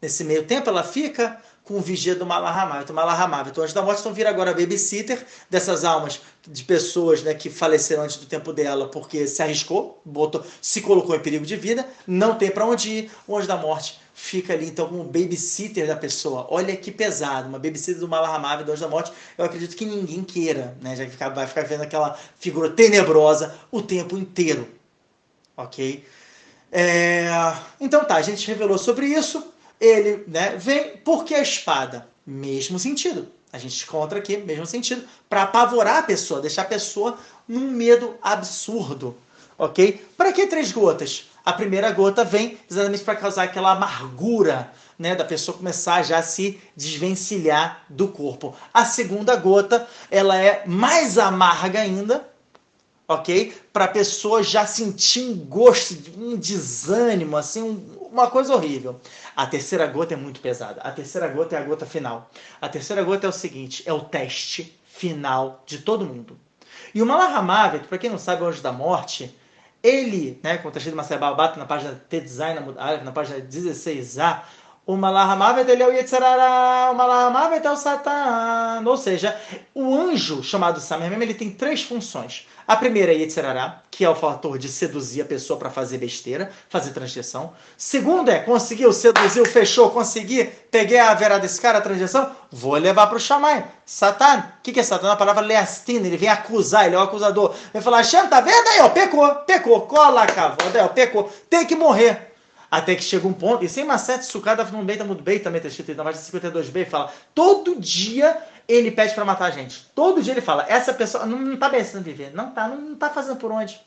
Nesse meio tempo ela fica com o vigia do Malahamá. Então, Malahamá, então antes da morte, então vira agora babysitter dessas almas de pessoas né, que faleceram antes do tempo dela porque se arriscou, botou, se colocou em perigo de vida, não tem para onde ir, o anjo da morte fica ali então como babysitter da pessoa. Olha que pesado, uma babysitter do Malahamá, do anjo da morte, eu acredito que ninguém queira, né, já que vai ficar vendo aquela figura tenebrosa o tempo inteiro, ok? É... Então tá, a gente revelou sobre isso ele né, vem porque a espada, mesmo sentido. A gente encontra aqui, mesmo sentido, para apavorar a pessoa, deixar a pessoa num medo absurdo. Ok? Para que três gotas? A primeira gota vem exatamente para causar aquela amargura, né, da pessoa começar já a se desvencilhar do corpo. A segunda gota, ela é mais amarga ainda, ok? Para a pessoa já sentir um gosto, um desânimo, assim, um, uma coisa horrível. A terceira gota é muito pesada. A terceira gota é a gota final. A terceira gota é o seguinte: é o teste final de todo mundo. E o Malahamavet, para quem não sabe, o anjo da morte, ele, né, como está escrito Babat, na página T-Design, na página 16a, o Malahamavet ele é o Yetzirará, o Malahamavet é o Satan. Ou seja, o anjo chamado Samemem, ele tem três funções. A primeira é Yetzirará, que é o fator de seduzir a pessoa para fazer besteira, fazer transgressão. Segundo é, conseguiu, seduziu, fechou, consegui, peguei a vera desse cara, a transgressão, vou levar para o Shamai. Satan, o que, que é Satan? A palavra leastina, ele vem acusar, ele é o acusador. Vem falar, Hashem, tá vendo aí, ó, pecou, pecou, cola a ó, pecou, tem que morrer. Até que chega um ponto, e sem uma certa sucada no Beita muito bem também está escrito na página 52b, fala: todo dia ele pede para matar a gente. Todo dia ele fala: essa pessoa não, não tá merecendo viver, não tá, não, não tá fazendo por onde.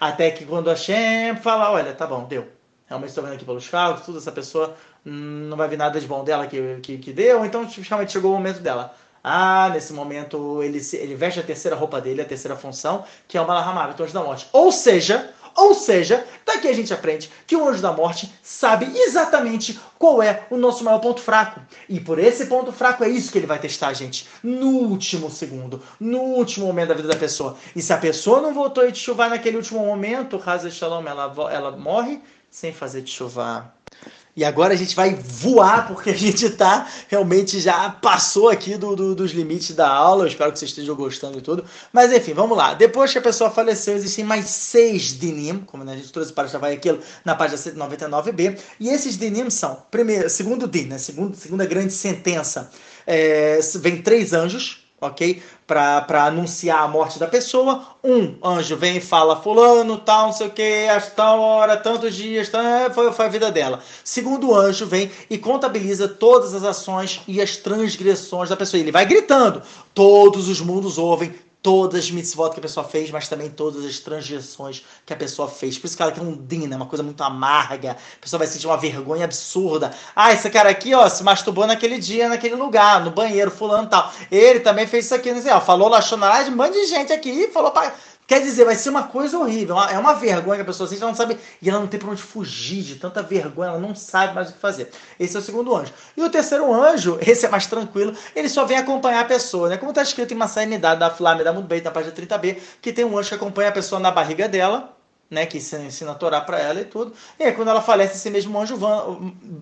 Até que quando a Shem fala: olha, tá bom, deu. Realmente estou vendo aqui pelos carros, tudo, essa pessoa não vai vir nada de bom dela que, que, que deu, então realmente chegou o momento dela. Ah, nesse momento ele, ele veste a terceira roupa dele, a terceira função, que é o Malahamab, então da morte. Ou seja, ou seja, daqui a gente aprende que o anjo da morte sabe exatamente qual é o nosso maior ponto fraco. E por esse ponto fraco é isso que ele vai testar a gente no último segundo, no último momento da vida da pessoa. E se a pessoa não voltou de chuvar naquele último momento, Raza Shalom, ela, ela morre sem fazer de chuvar. E agora a gente vai voar, porque a gente tá realmente já passou aqui do, do, dos limites da aula. Eu espero que vocês estejam gostando e tudo. Mas enfim, vamos lá. Depois que a pessoa faleceu, existem mais seis dinim, como a gente trouxe para já vai aquilo na página 199b. E esses dinim são, primeiro, segundo din, né? Segundo, segunda grande sentença. É, vem três anjos, ok? Para anunciar a morte da pessoa. Um anjo vem e fala, fulano, tal, não sei o que, a tal hora, tantos dias, tal, foi, foi a vida dela. Segundo anjo vem e contabiliza todas as ações e as transgressões da pessoa. Ele vai gritando, todos os mundos ouvem, todas as mitzvot que a pessoa fez, mas também todas as transgressões que a pessoa fez. Por isso que ela quer um din, né? uma coisa muito amarga. A pessoa vai sentir uma vergonha absurda. Ah, esse cara aqui, ó, se masturbou naquele dia, naquele lugar, no banheiro, fulano e tal. Ele também fez isso aqui, não sei, ó, falou de um monte de gente aqui, falou para Quer dizer, vai ser uma coisa horrível. É uma vergonha que a pessoa sente, ela não sabe. E ela não tem para onde fugir de tanta vergonha, ela não sabe mais o que fazer. Esse é o segundo anjo. E o terceiro anjo, esse é mais tranquilo, ele só vem acompanhar a pessoa, né? Como está escrito em uma sanidade da Flávia da Mudbeit, na página 30b, que tem um anjo que acompanha a pessoa na barriga dela, né, que ensina a Torá para ela e tudo. E aí, quando ela falece, esse mesmo anjo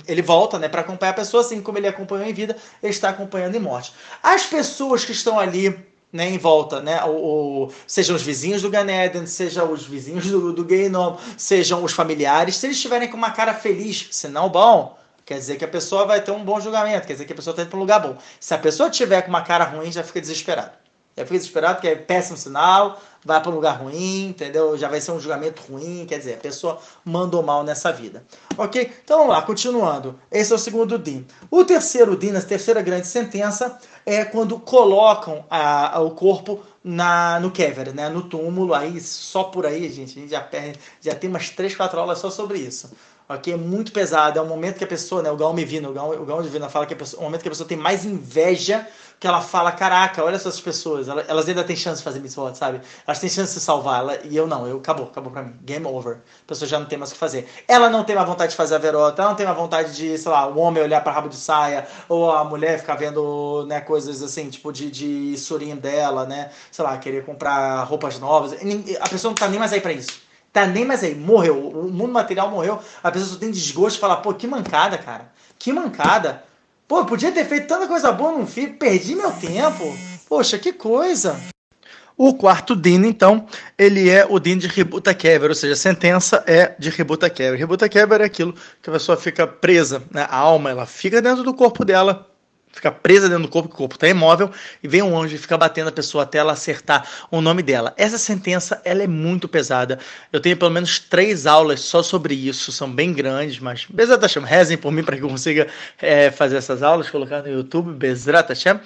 ele volta, né, para acompanhar a pessoa, assim como ele acompanhou em vida, ele está acompanhando em morte. As pessoas que estão ali né, em volta, né, o, o, sejam os vizinhos do Ganeden, sejam os vizinhos do, do Gainom, sejam os familiares, se eles estiverem com uma cara feliz, senão bom, quer dizer que a pessoa vai ter um bom julgamento, quer dizer que a pessoa está indo para um lugar bom. Se a pessoa tiver com uma cara ruim, já fica desesperado. Já fica desesperado, porque é péssimo sinal, vai para um lugar ruim, entendeu? Já vai ser um julgamento ruim, quer dizer, a pessoa mandou mal nessa vida. Ok? Então vamos lá, continuando. Esse é o segundo DIN. O terceiro DIN, a terceira grande sentença, é quando colocam a, a, o corpo na, no Kever, né? no túmulo. Aí, só por aí, gente, a gente já, perde, já tem umas 3, 4 aulas só sobre isso ok? É muito pesado, é um momento que a pessoa, né, o Gaon Mevino, o Gaon, o Gaon fala que é um momento que a pessoa tem mais inveja, que ela fala, caraca, olha essas pessoas, elas, ainda têm chance de fazer mitzvot, sabe? Elas têm chance de se salvar, ela, e eu não, eu, acabou, acabou pra mim, game over, a pessoa já não tem mais o que fazer. Ela não tem mais vontade de fazer a verota, ela não tem mais vontade de, sei lá, o homem olhar para rabo de saia, ou a mulher ficar vendo, né, coisas assim, tipo de, de surinho dela, né, sei lá, querer comprar roupas novas, a pessoa não tá nem mais aí para isso. Tá nem mais aí, morreu. O mundo material morreu. A pessoa só tem desgosto de falar, pô, que mancada, cara. Que mancada. Pô, podia ter feito tanta coisa boa num filho, perdi meu tempo. Poxa, que coisa. O quarto DIN, então, ele é o DIN de Rebuta Kever, ou seja, a sentença é de Rebuta Kever. Rebuta Kever é aquilo que a pessoa fica presa, né? a alma, ela fica dentro do corpo dela, fica presa dentro do corpo, o corpo está imóvel, e vem um anjo e fica batendo a pessoa até ela acertar o nome dela. Essa sentença, ela é muito pesada. Eu tenho pelo menos três aulas só sobre isso, são bem grandes, mas Bezrat Hashem, rezem por mim para que eu consiga é, fazer essas aulas, colocar no YouTube, Bezrat Hashem.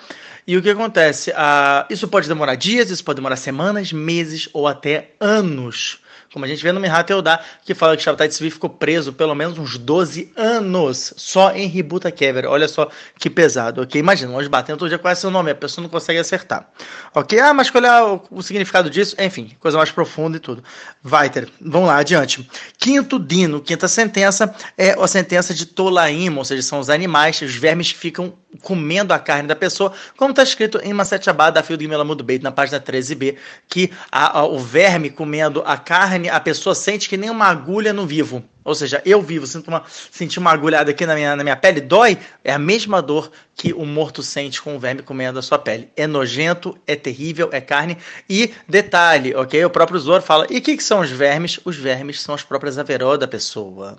E o que acontece? Ah, isso pode demorar dias, isso pode demorar semanas, meses ou até anos como a gente vê no Mihat Eudá, que fala que Shabtai Tzvi ficou preso pelo menos uns 12 anos só em Ributa Kever. Olha só que pesado, ok? Imagina, nós batendo todo dia qual é seu nome, a pessoa não consegue acertar. Ok? Ah, mas qual é o, o significado disso? Enfim, coisa mais profunda e tudo. Vai ter. Vamos lá, adiante. Quinto dino, quinta sentença, é a sentença de Tolaim, ou seja, são os animais, os vermes que ficam comendo a carne da pessoa, como está escrito em Maset Abad, da de Melamudo Beit, na página 13b, que a, a, o verme comendo a carne, a pessoa sente que nem uma agulha no vivo. Ou seja, eu vivo, sinto uma, senti uma agulhada aqui na minha, na minha pele, dói, é a mesma dor que o morto sente com o verme comendo a sua pele. É nojento, é terrível, é carne. E detalhe, ok? O próprio Zoro fala: e o que, que, são os vermes? Os vermes são as próprias averó da pessoa.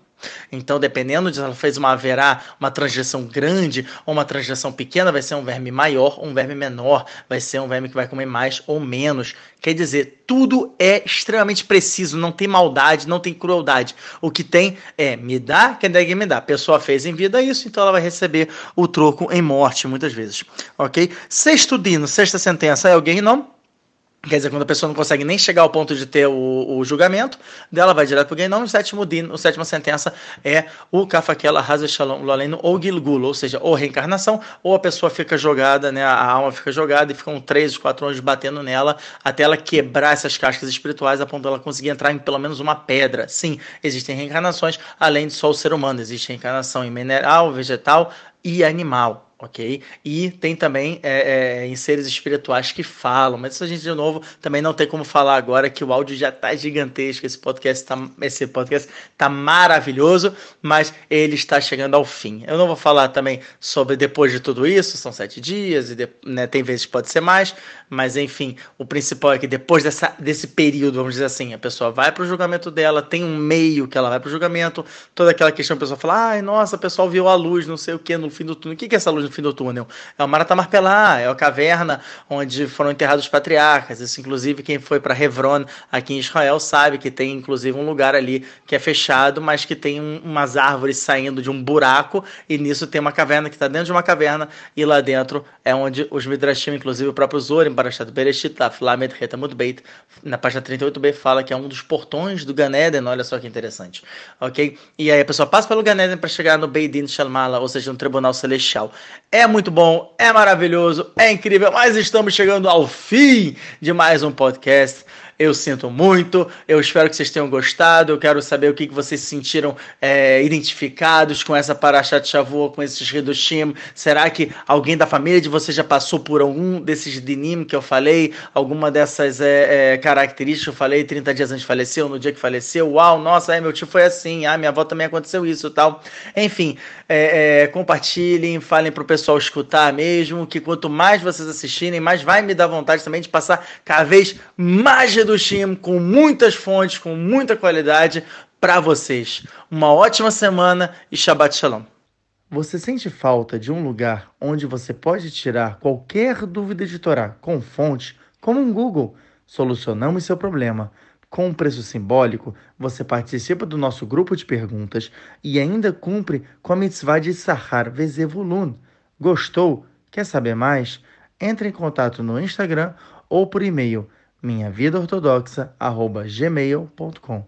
Então, dependendo de se ela fez uma haverá, uma transgressão grande ou uma transgressão pequena, vai ser um verme maior ou um verme menor, vai ser um verme que vai comer mais ou menos. Quer dizer, tudo é extremamente preciso, não tem maldade, não tem crueldade. O que tem é me dá, quem deve me dá. A pessoa fez em vida isso, então ela vai receber o troco em morte muitas vezes. Ok? Sexto dino, sexta sentença é alguém não Quer dizer, quando a pessoa não consegue nem chegar ao ponto de ter o, o julgamento, dela vai direto para o Geinom. O sétimo din, a sétima sentença é o Kafakela Hazel Shalom Loleno ou Gilgul, ou seja, ou reencarnação, ou a pessoa fica jogada, né, a alma fica jogada e ficam três, quatro anos batendo nela até ela quebrar essas cascas espirituais a ponto de ela conseguir entrar em pelo menos uma pedra. Sim, existem reencarnações, além de só o ser humano, existe reencarnação em mineral, vegetal e animal ok? E tem também é, é, em seres espirituais que falam, mas isso a gente de novo também não tem como falar agora que o áudio já está gigantesco, esse podcast tá, esse podcast tá maravilhoso, mas ele está chegando ao fim. Eu não vou falar também sobre depois de tudo isso, são sete dias e de, né, tem vezes que pode ser mais, mas enfim, o principal é que depois dessa, desse período, vamos dizer assim, a pessoa vai para o julgamento dela, tem um meio que ela vai para o julgamento, toda aquela questão a pessoa fala, ai nossa, o pessoal viu a luz, não sei o que no fim do túnel, o que, que é essa luz no fim do túnel. É o Marata Marpelá, é a caverna onde foram enterrados os patriarcas. Isso, inclusive, quem foi para Hebron, aqui em Israel, sabe que tem, inclusive, um lugar ali que é fechado, mas que tem um, umas árvores saindo de um buraco, e nisso tem uma caverna que está dentro de uma caverna, e lá dentro é onde os Midrashim, inclusive o próprio Zorim, Barashat Bereshit, Lamed Retamut Beit, na página 38b, fala que é um dos portões do Ganeden, olha só que interessante, ok? E aí a pessoa passa pelo Ganeden para chegar no Beidin Shalmala, ou seja, no Tribunal Celestial. É muito bom, é maravilhoso, é incrível, mas estamos chegando ao fim de mais um podcast. Eu sinto muito, eu espero que vocês tenham gostado. Eu quero saber o que, que vocês se sentiram é, identificados com essa Parashat Shavuot, com esses Redushim. Será que alguém da família de vocês já passou por algum desses dinim que eu falei? Alguma dessas é, é, características que eu falei 30 dias antes de falecer, ou no dia que faleceu? Uau, nossa, é, meu tio foi assim, ah, minha avó também aconteceu isso tal. Enfim, é, é, compartilhem, falem para o pessoal escutar mesmo, que quanto mais vocês assistirem, mais vai me dar vontade também de passar cada vez mais do Steam com muitas fontes, com muita qualidade para vocês. Uma ótima semana e Shabbat Shalom.
Você sente falta de um lugar onde você pode tirar qualquer dúvida de Torá com fonte, como um Google? Solucionamos seu problema. Com um preço simbólico, você participa do nosso grupo de perguntas e ainda cumpre com a mitzvah de Sahar Vezevulun. Gostou? Quer saber mais? Entre em contato no Instagram ou por e-mail minhavidaortodoxa.gmail.com